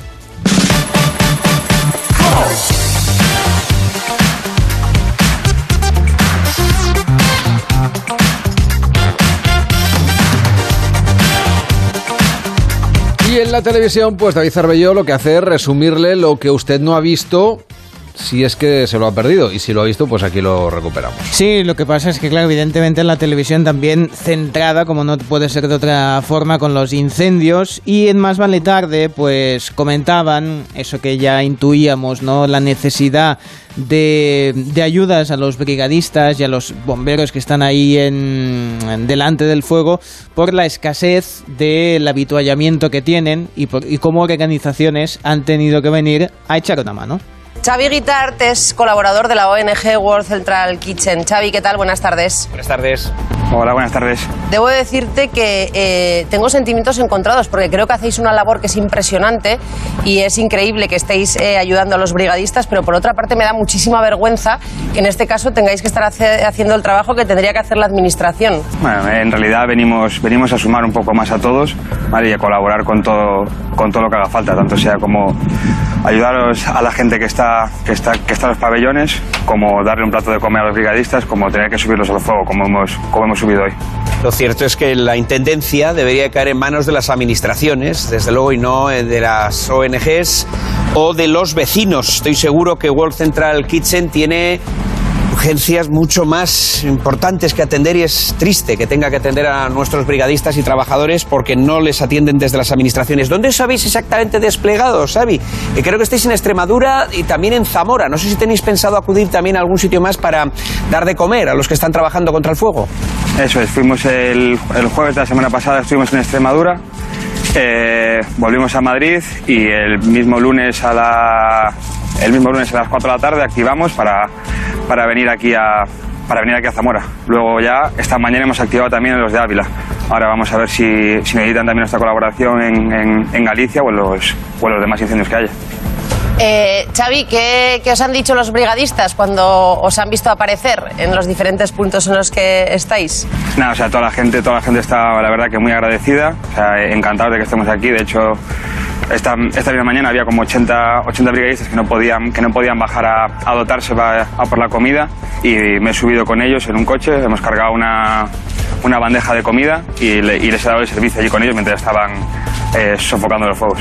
En la televisión, pues David Cervelló lo que hace es resumirle lo que usted no ha visto si es que se lo ha perdido. Y si lo ha visto, pues aquí lo recuperamos. Sí, lo que pasa es que, claro, evidentemente en la televisión también centrada, como no puede ser de otra forma, con los incendios. Y en Más Vale Tarde, pues comentaban eso que ya intuíamos, ¿no? La necesidad de, de ayudas a los brigadistas y a los bomberos que están ahí en, delante del fuego por la escasez del habituallamiento que tienen y, por, y cómo organizaciones han tenido que venir a echar una mano. Xavi Guitart es colaborador de la ONG World Central Kitchen. Xavi, ¿qué tal? Buenas tardes. Buenas tardes. Hola, buenas tardes. Debo decirte que eh, tengo sentimientos encontrados porque creo que hacéis una labor que es impresionante y es increíble que estéis eh, ayudando a los brigadistas, pero por otra parte me da muchísima vergüenza que en este caso tengáis que estar hace- haciendo el trabajo que tendría que hacer la administración. Bueno, en realidad venimos, venimos a sumar un poco más a todos ¿vale? y a colaborar con todo, con todo lo que haga falta, tanto sea como ayudaros a la gente que está, que, está, que está en los pabellones, como darle un plato de comer a los brigadistas, como tener que subirlos al fuego, como hemos, como hemos subido hoy. Lo cierto es que la intendencia debería caer en manos de las administraciones, desde luego, y no eh, de las ONGs o de los vecinos. Estoy seguro que World Central Kitchen tiene urgencias mucho más importantes que atender y es triste que tenga que atender a nuestros brigadistas y trabajadores porque no les atienden desde las administraciones. ¿Dónde os habéis exactamente desplegado, Xavi? Que creo que estáis en Extremadura y también en Zamora. No sé si tenéis pensado acudir también a algún sitio más para dar de comer a los que están trabajando contra el fuego. Eso es, fuimos el, el jueves de la semana pasada, estuvimos en Extremadura, eh, volvimos a Madrid y el mismo lunes a la el mismo lunes a las 4 de la tarde activamos para, para venir aquí a para venir aquí a Zamora. Luego ya esta mañana hemos activado también los de Ávila. Ahora vamos a ver si, si necesitan también nuestra colaboración en, en- en Galicia o en, los, o en los demás incendios que haya. Eh, Xavi, ¿qué, qué os han dicho los brigadistas cuando os han visto aparecer en los diferentes puntos en los que estáis? Nada, o sea, toda la gente, toda la gente está, la verdad, que muy agradecida, o sea, encantados de que estemos aquí. De hecho, esta, esta misma mañana había como 80, 80 brigadistas que no podían, que no podían bajar a, a dotarse pa- a por la comida y me he subido con ellos en un coche, hemos cargado una, una bandeja de comida y, le- y les he dado el servicio allí con ellos mientras estaban eh, sofocando los fuegos.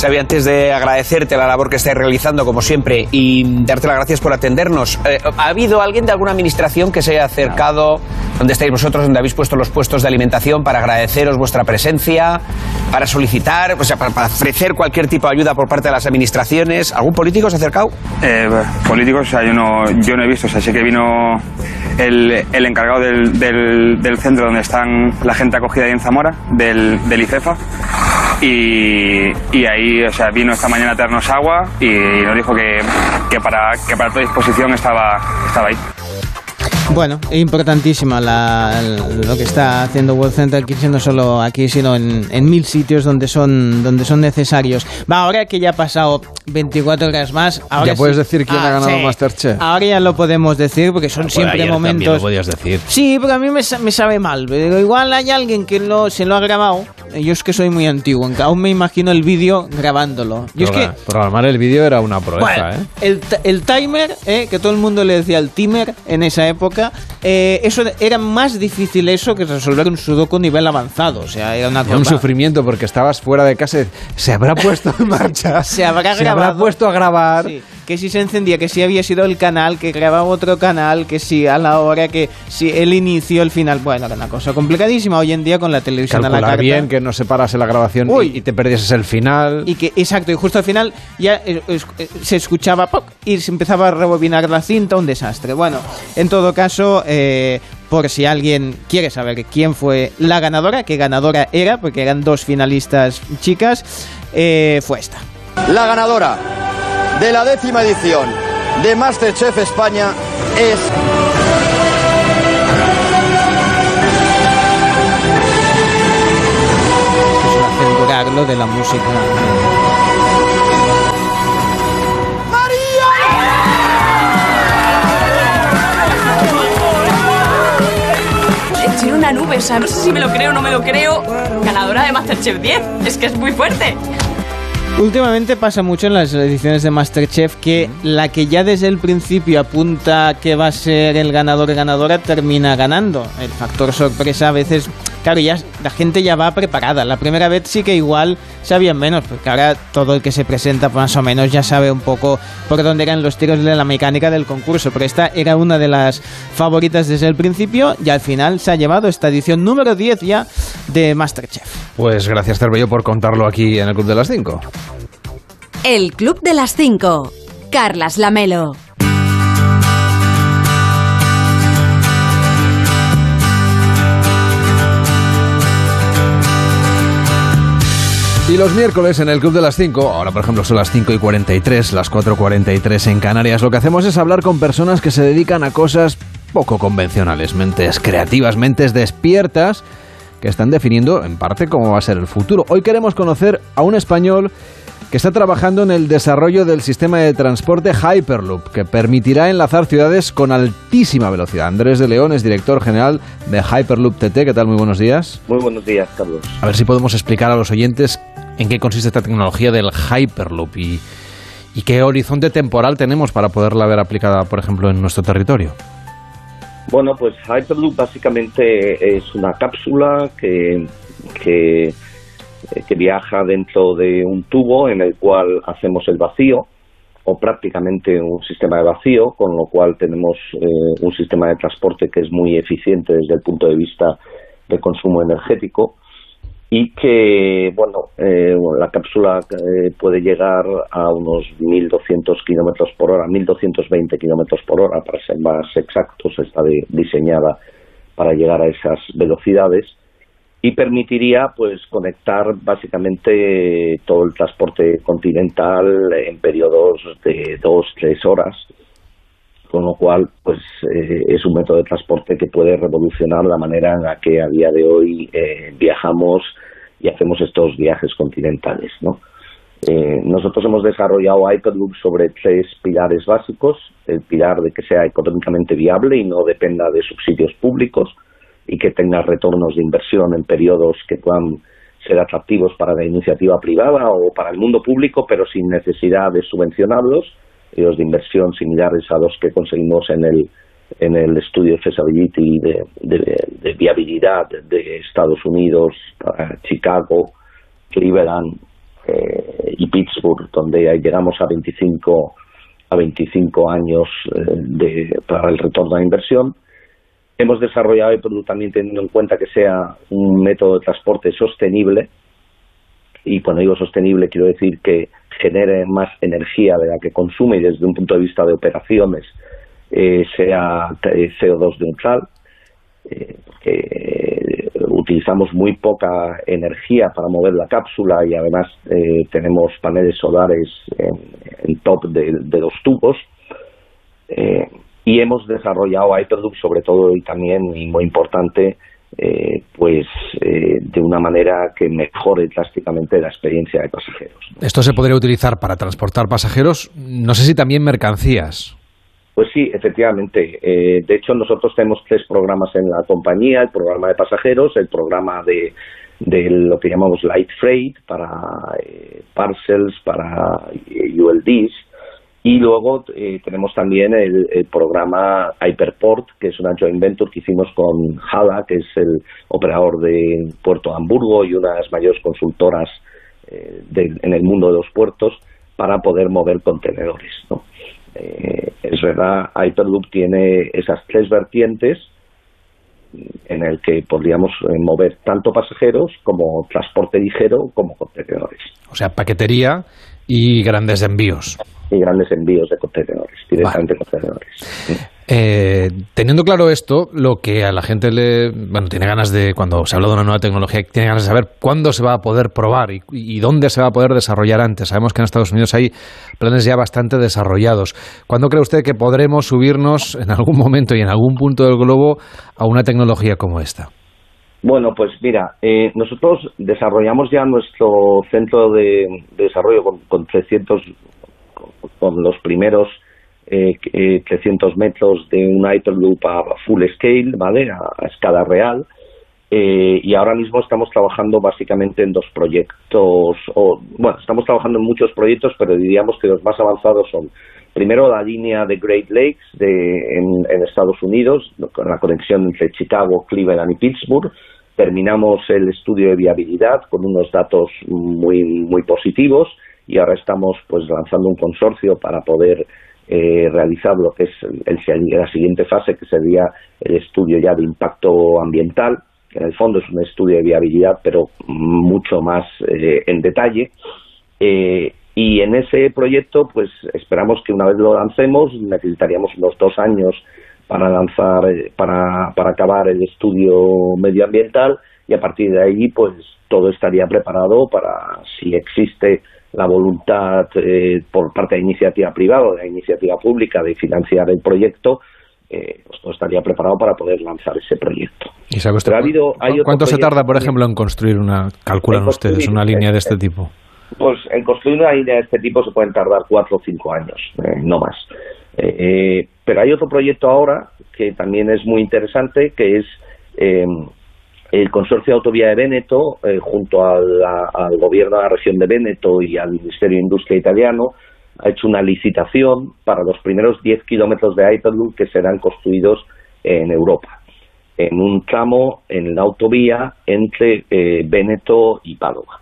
Xavi, antes de agradecerte la labor que estáis realizando, como siempre, y darte las gracias por atendernos, eh, ¿ha habido alguien de alguna administración que se haya acercado donde estáis vosotros, donde habéis puesto los puestos de alimentación, para agradeceros vuestra presencia, para solicitar, o sea, para, para ofrecer cualquier tipo de ayuda por parte de las administraciones? ¿Algún político se ha acercado? Eh, políticos, o sea, yo no, yo no he visto, o sea, sé que vino el, el encargado del, del- del centro donde están la gente acogida ahí en Zamora, del, del IFEFA, y, y ahí, o sea, vino esta mañana a traernos agua y nos dijo que, que para, que para toda disposición estaba, estaba ahí. Bueno, es importantísima la- lo que está haciendo World Kitchen, no solo aquí, sino en, en mil sitios donde son, donde son necesarios. Va, ahora que ya ha pasado 24 horas más, ahora ¿Ya puedes sí- decir quién Ah, ha ganado sí. Masterchef? Ahora ya lo podemos decir porque son Pues siempre momentos. lo podías decir. Sí, pero a mí me, me sabe mal. Pero igual hay alguien que lo, se lo ha grabado. Yo es que soy muy antiguo, aún me imagino el vídeo grabándolo. Yo es que Progra- Programar el vídeo era una proeza, bueno, ¿eh? el, el timer, eh, que todo el mundo le decía el timer en esa época, eh, eso era más difícil eso que resolver un sudoku nivel avanzado. O sea, era una un sufrimiento porque estabas fuera de casa se habrá puesto en marcha. Se habrá Se habrá grabado. puesto a grabar. Sí, que si se encendía, que si había sido el canal, que grababa otro canal, que si a la hora, que si el inicio, el final. Bueno, era una cosa complicadísima hoy en día con la televisión a la carta. bien que no se parase la grabación y, y te perdieses el final. Y que, exacto, y justo al final ya eh, es- eh, se escuchaba ¡poc! y se empezaba a rebobinar la cinta, un desastre. Bueno, en todo caso, eh, por si alguien quiere saber quién fue la ganadora, qué ganadora era, porque eran dos finalistas chicas, eh, fue esta. La ganadora de la décima edición de Masterchef España es hace censurarlo de la música. Una nube, o sea, no sé si me lo creo o no me lo creo. Ganadora de Masterchef 10. Es que es muy fuerte. Últimamente pasa mucho en las ediciones de Masterchef que la que ya desde el principio apunta que va a ser el ganador o ganadora termina ganando. El factor sorpresa a veces claro, ya la gente ya va preparada. La primera vez sí que igual sabían menos, porque ahora todo el que se presenta más o menos ya sabe un poco por dónde eran los tiros de la mecánica del concurso. Pero esta era una de las favoritas desde el principio y al final se ha llevado esta edición número 10 ya de Masterchef. Pues gracias, Cervello, por contarlo aquí en el Club de las 5. El Club de las 5. Carlas Lamelo. Y los miércoles en el Club de las 5, ahora por ejemplo son las 5 y 43, las 4.43 en Canarias, lo que hacemos es hablar con personas que se dedican a cosas poco convencionales, mentes creativas, mentes despiertas, que están definiendo en parte cómo va a ser el futuro. Hoy queremos conocer a un español que está trabajando en el desarrollo del sistema de transporte Hyperloop, que permitirá enlazar ciudades con altísima velocidad. Andrés de León es director general de Hyperloop TT. ¿Qué tal? Muy buenos días. Muy buenos días, Carlos. A ver si podemos explicar a los oyentes en qué consiste esta tecnología del Hyperloop y, qué horizonte temporal tenemos para poderla ver aplicada, por ejemplo, en nuestro territorio. Bueno, pues Hyperloop básicamente es una cápsula que, que, eh, que viaja dentro de un tubo en el cual hacemos el vacío o prácticamente un sistema de vacío, con lo cual tenemos eh, un sistema de transporte que es muy eficiente desde el punto de vista de consumo energético y que, bueno, eh, bueno, la cápsula eh, puede llegar a unos 1.200 kilómetros por hora, 1.220 kilómetros por hora, para ser más exactos, está diseñada para llegar a esas velocidades y permitiría pues conectar básicamente todo el transporte continental en periodos de dos tres horas con lo cual pues eh, es un método de transporte que puede revolucionar la manera en la que a día de hoy eh, viajamos y hacemos estos viajes continentales ¿no? Eh, nosotros hemos desarrollado Hyperloop sobre tres pilares básicos el pilar de que sea económicamente viable y no dependa de subsidios públicos y que tenga retornos de inversión en periodos que puedan ser atractivos para la iniciativa privada o para el mundo público, pero sin necesidad de subvencionarlos, de inversión similares a los que conseguimos en el en el estudio de feasibility de, de, de viabilidad de Estados Unidos, para Chicago, Cleveland eh, y Pittsburgh, donde llegamos a 25 a 25 años eh, de, para el retorno de inversión. Hemos desarrollado el también teniendo en cuenta que sea un método de transporte sostenible y cuando digo sostenible quiero decir que genere más energía de la que consume y desde un punto de vista de operaciones eh, sea eh, CO2 neutral, eh, eh, utilizamos muy poca energía para mover la cápsula y además eh, tenemos paneles solares en, top de, los tubos. Y hemos desarrollado Hyperloop sobre todo y también, muy importante, eh, pues eh, de una manera que mejore drásticamente la experiencia de pasajeros. Esto se podría utilizar para transportar pasajeros, no sé si también mercancías. Pues sí, efectivamente. Eh, de hecho, nosotros tenemos tres programas en la compañía, el programa de pasajeros, el programa de, de lo que llamamos light freight para eh, parcels, para eh, ULDs, y luego eh, tenemos también el, el programa Hyperport, que es una joint venture que hicimos con HALA, que es el operador de Puerto de Hamburgo y una de las mayores consultoras eh, de- en el mundo de los puertos para poder mover contenedores. ¿no? Eh, es verdad, Hyperloop tiene esas tres vertientes en el que podríamos eh, mover tanto pasajeros como transporte ligero como contenedores O sea, paquetería y grandes envíos. Y grandes envíos de contenedores, directamente contenedores. Eh, teniendo claro esto, lo que a la gente le, bueno, tiene ganas de, cuando se habla de una nueva tecnología, tiene ganas de saber cuándo se va a poder probar y, y dónde se va a poder desarrollar antes. Sabemos que en Estados Unidos hay planes ya bastante desarrollados. ¿Cuándo cree usted que podremos subirnos en algún momento y en algún punto del globo a una tecnología como esta? Bueno, pues mira, eh, nosotros desarrollamos ya nuestro centro de, de desarrollo con, con 300, con, los primeros eh, eh, 300 metros de un Hyperloop a full scale, ¿vale? A, a escala real. Eh, y ahora mismo estamos trabajando básicamente en dos proyectos, o bueno, estamos trabajando en muchos proyectos, pero diríamos que los más avanzados son primero la línea de Great Lakes de, en, en Estados Unidos, con la conexión entre Chicago, Cleveland y Pittsburgh, terminamos el estudio de viabilidad con unos datos muy muy positivos y ahora estamos pues lanzando un consorcio para poder eh, realizar lo que es el, la siguiente fase que sería el estudio ya de impacto ambiental que en el fondo es un estudio de viabilidad pero mucho más eh, en detalle. Eh, y en ese proyecto pues esperamos que una vez lo lancemos necesitaríamos unos dos años para lanzar, eh, para, para acabar el estudio medioambiental y a partir de ahí pues todo estaría preparado para si existe la voluntad eh, por parte de iniciativa privada o de la iniciativa pública de financiar el proyecto, eh, pues todo estaría preparado para poder lanzar ese proyecto. ¿Y sabe usted Pero ha habido- hay otro cuánto se tarda, por ejemplo, en construir una, calculan ustedes, una línea de este tipo? Pues en construir una línea de este tipo se pueden tardar cuatro o cinco años, eh, no más. Eh, eh, pero hay otro proyecto ahora que también es muy interesante, que es eh, el Consorcio de Autovía de Véneto, eh, junto al Gobierno de la región de Véneto y al Ministerio de Industria italiano, ha hecho una licitación para los primeros 10 kilómetros de Hyperloop que serán construidos en Europa, en un tramo en la autovía entre eh, Véneto y Padova.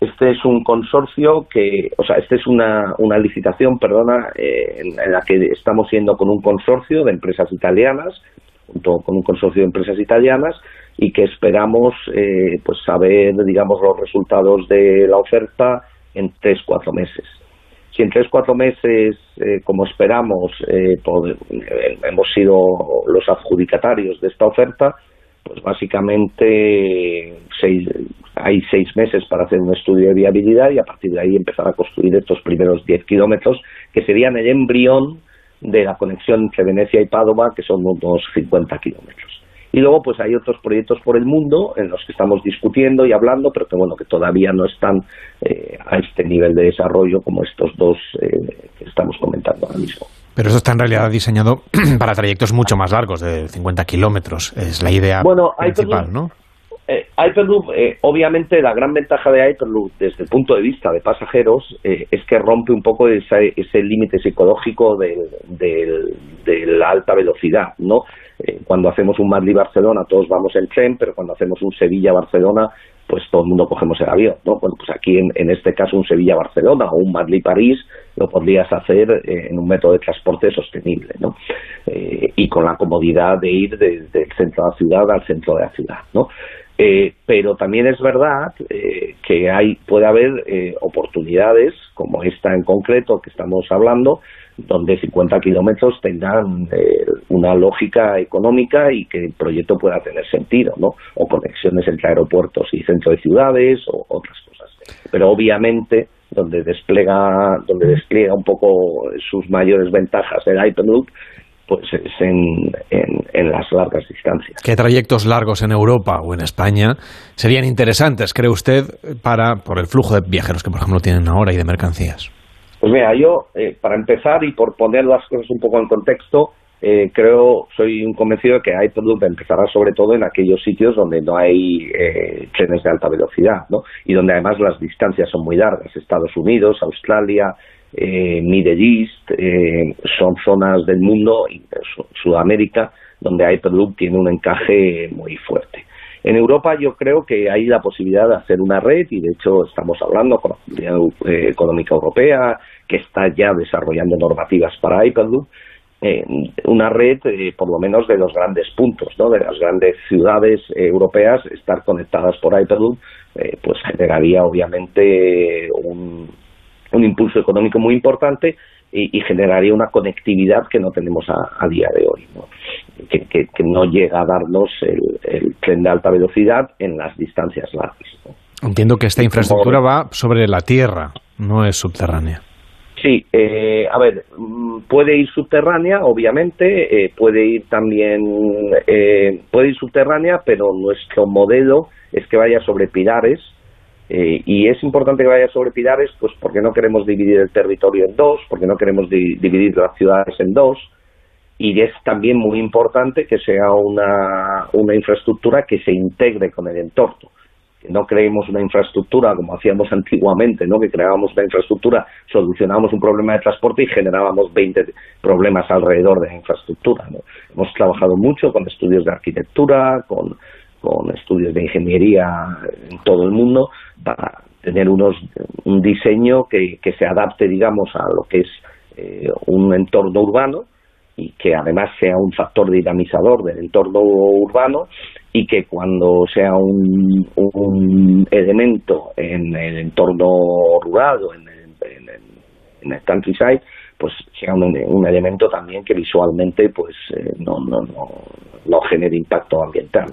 Este es un consorcio que, o sea, este es una, una licitación, perdona, eh, en, en la que estamos yendo con un consorcio de empresas italianas, junto con un consorcio de empresas italianas, y que esperamos, eh, pues, saber, digamos, los resultados de la oferta en tres, cuatro meses. Si en tres, cuatro meses, eh, como esperamos, eh, eh, hemos sido los adjudicatarios de esta oferta, pues básicamente seis- hay seis meses para hacer un estudio de viabilidad y a partir de ahí empezar a construir estos primeros 10 kilómetros que serían el embrión de la conexión entre Venecia y Padova, que son unos 50 kilómetros. Y luego pues hay otros proyectos por el mundo en los que estamos discutiendo y hablando, pero que bueno, que todavía no están eh, a este nivel de desarrollo como estos dos eh, que estamos comentando ahora mismo. Pero eso está en realidad diseñado para trayectos mucho más largos, de 50 kilómetros. Es la idea Bueno, principal, ¿no? Eh, Hyperloop, eh, obviamente la gran ventaja de Hyperloop desde el punto de vista de pasajeros eh, es que rompe un poco ese, ese límite psicológico del- de la alta velocidad, ¿no? Eh, cuando hacemos un Madrid-Barcelona todos vamos en tren, pero cuando hacemos un Sevilla-Barcelona pues todo el mundo cogemos el avión, ¿no? Bueno, pues aquí en, en este caso un Sevilla-Barcelona o un Madrid-París lo podrías hacer eh, en un método de transporte sostenible, ¿no? Eh, y con la comodidad de ir desde el centro de la ciudad al centro de la ciudad, ¿no? Eh, pero también es verdad eh, que hay puede haber eh, oportunidades como esta en concreto que estamos hablando donde 50 kilómetros tengan eh, una lógica económica y que el proyecto pueda tener sentido, ¿no? O conexiones entre aeropuertos y centro de ciudades o otras cosas. Pero obviamente donde despliega donde despliega un poco sus mayores ventajas el Hyperloop pues es en, en, las largas distancias. ¿Qué trayectos largos en Europa o en España serían interesantes, cree usted, para por el flujo de viajeros que, por ejemplo, tienen ahora y de mercancías? Pues mira, yo, eh, para empezar y por poner las cosas un poco en contexto, eh, creo, soy un convencido de que Hyperloop empezará sobre todo en aquellos sitios donde no hay eh, trenes de alta velocidad, ¿no? Y donde además las distancias son muy largas. Estados Unidos, Australia, eh, Middle East, eh, son zonas del mundo, Sudamérica, donde Hyperloop tiene un encaje muy fuerte. En Europa yo creo que hay la posibilidad de hacer una red y de hecho estamos hablando con la Comunidad eh, Económica Europea que está ya desarrollando normativas para Hyperloop, eh, una red eh, por lo menos de los grandes puntos, ¿no? de las grandes ciudades europeas, estar conectadas por Hyperloop, pues generaría obviamente un impulso económico muy importante y, y generaría una conectividad que no tenemos a, a día de hoy, ¿no? Que, que- que no llega a darnos el, el tren de alta velocidad en las distancias largas. Entiendo que esta infraestructura va sobre la tierra, no es subterránea. Sí, eh, a ver, mm, puede ir subterránea, obviamente, eh, puede ir también, eh, puede ir subterránea, pero nuestro modelo es que vaya sobre pilares, eh, y es importante que vaya sobre pilares, pues porque no queremos dividir el territorio en dos, porque no queremos di- dividir las ciudades en dos, y es también muy importante que sea una, una infraestructura que se integre con el entorno que no creemos una infraestructura como hacíamos antiguamente, ¿no? que creábamos una infraestructura, solucionábamos un problema de transporte y generábamos 20 problemas alrededor de la infraestructura. ¿no? Hemos trabajado mucho con estudios de arquitectura, con, con estudios de ingeniería en todo el mundo para tener unos un diseño que, que se adapte, digamos, a lo que es eh, un entorno urbano y que además sea un factor dinamizador del entorno urbano y que cuando sea un, un elemento en el entorno rural o en el, en el, en countryside, pues sea un, un elemento también que visualmente pues eh, no, no, no, no genere impacto ambiental.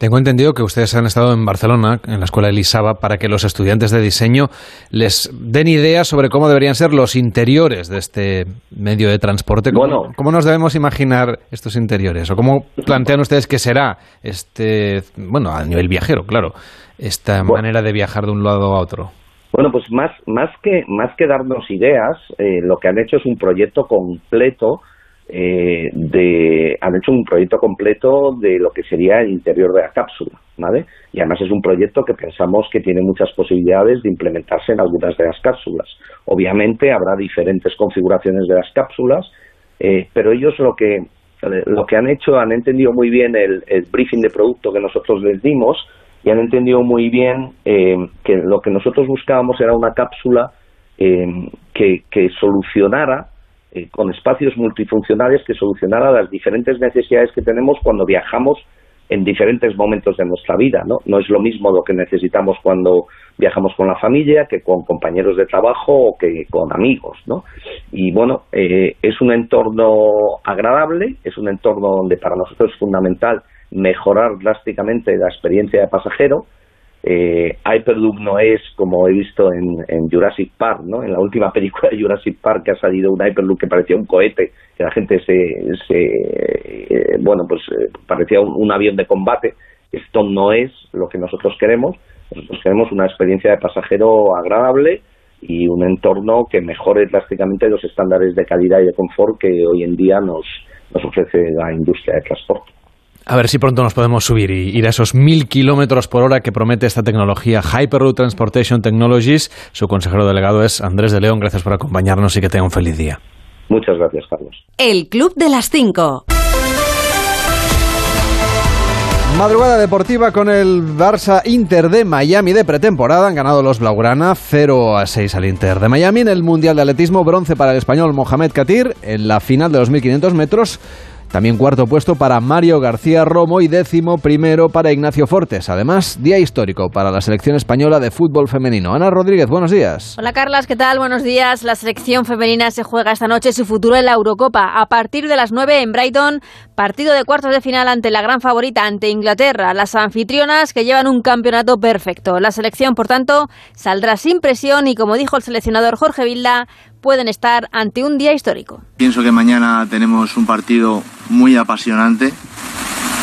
Tengo entendido que ustedes han estado en Barcelona, en la escuela Elisaba, para que los estudiantes de diseño les den ideas sobre cómo deberían ser los interiores de este medio de transporte. ¿Cómo, Bueno. ¿cómo nos debemos imaginar estos interiores? ¿O cómo plantean ustedes que será este, bueno, a nivel viajero, claro, esta manera de viajar de un lado a otro? Bueno, pues más, más, que, más que darnos ideas, eh, lo que han hecho es un proyecto completo eh, de han hecho un proyecto completo de lo que sería el interior de la cápsula, ¿vale? Y además es un proyecto que pensamos que tiene muchas posibilidades de implementarse en algunas de las cápsulas. Obviamente habrá diferentes configuraciones de las cápsulas, eh, pero ellos lo que lo que han hecho han entendido muy bien el, briefing de producto que nosotros les dimos y han entendido muy bien eh, que lo que nosotros buscábamos era una cápsula eh, que, que solucionara eh, con espacios multifuncionales que solucionara las diferentes necesidades que tenemos cuando viajamos en diferentes momentos de nuestra vida, ¿no? No es lo mismo lo que necesitamos cuando viajamos con la familia que con compañeros de trabajo o que con amigos, ¿no? Y bueno, eh, es un entorno agradable, es un entorno donde para nosotros es fundamental mejorar drásticamente la experiencia de pasajero. Eh, Hyperloop no es como he visto en, en Jurassic Park, ¿no? En la última película de Jurassic Park que ha salido un Hyperloop que parecía un cohete, que la gente se, se eh, bueno, pues eh, parecía un, un avión de combate. Esto no es lo que nosotros queremos. Nosotros queremos una experiencia de pasajero agradable y un entorno que mejore drásticamente los estándares de calidad y de confort que hoy en día nos, nos ofrece la industria de transporte. A ver si pronto nos podemos subir y ir a esos mil kilómetros por hora que promete esta tecnología Hyperloop Transportation Technologies. Su consejero delegado es Andrés de León. Gracias por acompañarnos y que tenga un feliz día. Muchas gracias, Carlos. El Club de las 5. Madrugada deportiva con el Barça Inter de Miami de pretemporada. Han ganado los Blaugrana 0 a 6 al Inter de Miami en el Mundial de Atletismo. Bronce para el español Mohamed Katir en la final de los 1500 metros. También cuarto puesto para Mario García Romo y décimo primero para Ignacio Fortes. Además, día histórico para la selección española de fútbol femenino. Ana Rodríguez, buenos días. Hola Carlas, ¿qué tal? Buenos días. La selección femenina se juega esta noche su futuro en la Eurocopa. A partir de las 9 en Brighton, partido de cuartos de final ante la gran favorita, ante Inglaterra. Las anfitrionas que llevan un campeonato perfecto. La selección, por tanto, saldrá sin presión y, como dijo el seleccionador Jorge Vilda, pueden estar ante un día histórico. Pienso que mañana tenemos un partido muy apasionante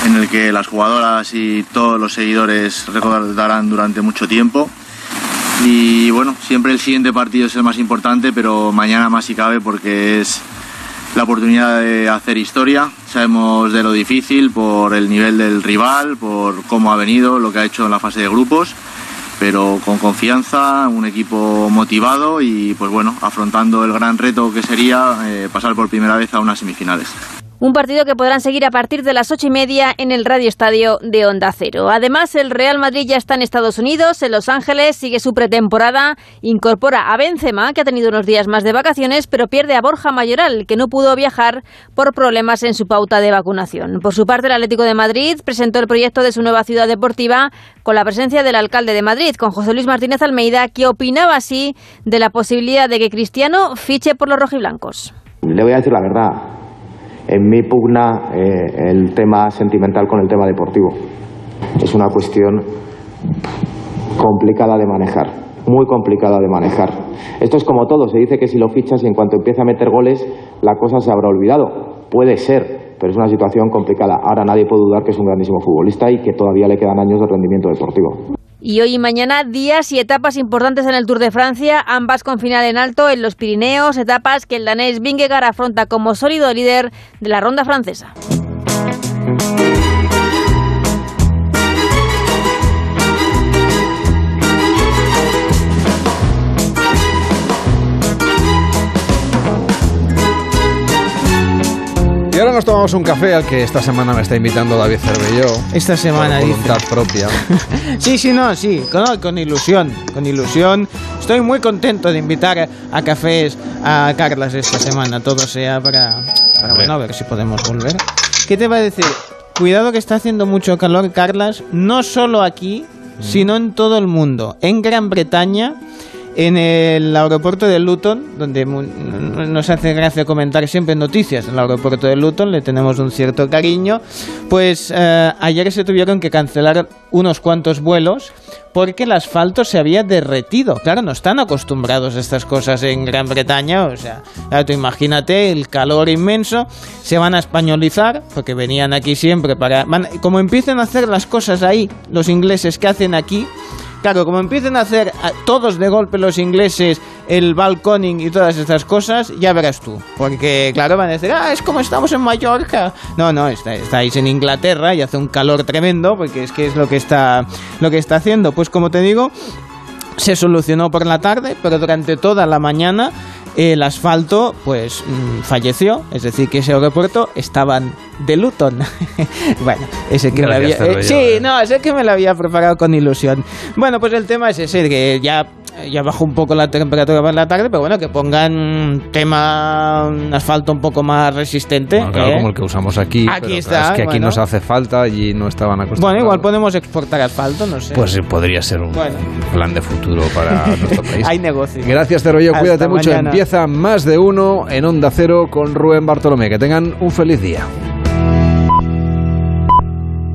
en el que las jugadoras y todos los seguidores recordarán durante mucho tiempo. Y bueno, siempre el siguiente partido es el más importante, pero mañana más si cabe porque es la oportunidad de hacer historia. Sabemos de lo difícil por el nivel del rival, por cómo ha venido, lo que ha hecho en la fase de grupos pero con confianza, un equipo motivado y pues bueno, afrontando el gran reto que sería eh, pasar por primera vez a unas semifinales. Un partido que podrán seguir a partir de las ocho y media en el Radio Estadio de Onda Cero. Además, el Real Madrid ya está en Estados Unidos, en Los Ángeles, sigue su pretemporada, incorpora a Benzema, que ha tenido unos días más de vacaciones, pero pierde a Borja Mayoral, que no pudo viajar por problemas en su pauta de vacunación. Por su parte, el Atlético de Madrid presentó el proyecto de su nueva ciudad deportiva con la presencia del alcalde de Madrid, con José Luis Martínez Almeida, que opinaba así de la posibilidad de que Cristiano fiche por los rojiblancos. Le voy a decir la verdad. En mí pugna eh, el tema sentimental con el tema deportivo. Es una cuestión complicada de manejar, muy complicada de manejar. Esto es como todo, se dice que si lo fichas y en cuanto empieza a meter goles, la cosa se habrá olvidado. Puede ser, pero es una situación complicada. Ahora nadie puede dudar que es un grandísimo futbolista y que todavía le quedan años de rendimiento deportivo. Y hoy y mañana días y etapas importantes en el Tour de Francia, ambas con final en alto en los Pirineos, etapas que el danés Vingegaard afronta como sólido líder de la ronda francesa. Nos tomamos un café al que esta semana me está invitando David Cervelló. Esta semana, Por dice. voluntad propia. Sí, sí, no, sí, con, con ilusión, con ilusión. Estoy muy contento de invitar a cafés a Carlas esta semana, todo sea para, para bueno, a ver si podemos volver. ¿Qué te va a decir? Cuidado que está haciendo mucho calor, Carlas, no solo aquí, sino en todo el mundo. En Gran Bretaña, en el aeropuerto de Luton, donde nos hace gracia comentar siempre noticias en el aeropuerto de Luton, le tenemos un cierto cariño, pues eh, ayer se tuvieron que cancelar unos cuantos vuelos porque el asfalto se había derretido. Claro, no están acostumbrados a estas cosas en Gran Bretaña, o sea, claro, imagínate el calor inmenso, se van a españolizar porque venían aquí siempre para... como empiecen a hacer las cosas ahí, los ingleses que hacen aquí, Claro, como empiecen a hacer todos de golpe los ingleses el balconing y todas estas cosas, ya verás tú. Porque, claro, van a decir, ah, es como estamos en Mallorca. No, no, está- estáis en Inglaterra y hace un calor tremendo, porque es que es lo que está, lo que está haciendo. Pues como te digo, se solucionó por la tarde, pero durante toda la mañana el asfalto pues mm, falleció, es decir, que ese aeropuerto estaban de Luton. bueno, ese que me Gracias, había... Eh, sí, no, ese que me lo había preparado con ilusión. Bueno, pues el tema es ese, que ya, ya bajó un poco la temperatura por la tarde, pero bueno, que pongan tema, un asfalto un poco más resistente. Bueno, claro, ¿eh? como el que usamos aquí. Aquí pero está, Es que aquí bueno. nos hace falta y no estaban acostumbrados. Bueno, igual podemos exportar asfalto, no sé. Pues eh, podría ser un Bueno. plan de futuro para nuestro país. Hay negocio. Gracias. Hasta Cuídate mucho. Empieza más de uno en Onda Cero con Rubén Bartolomé. Que tengan un feliz día.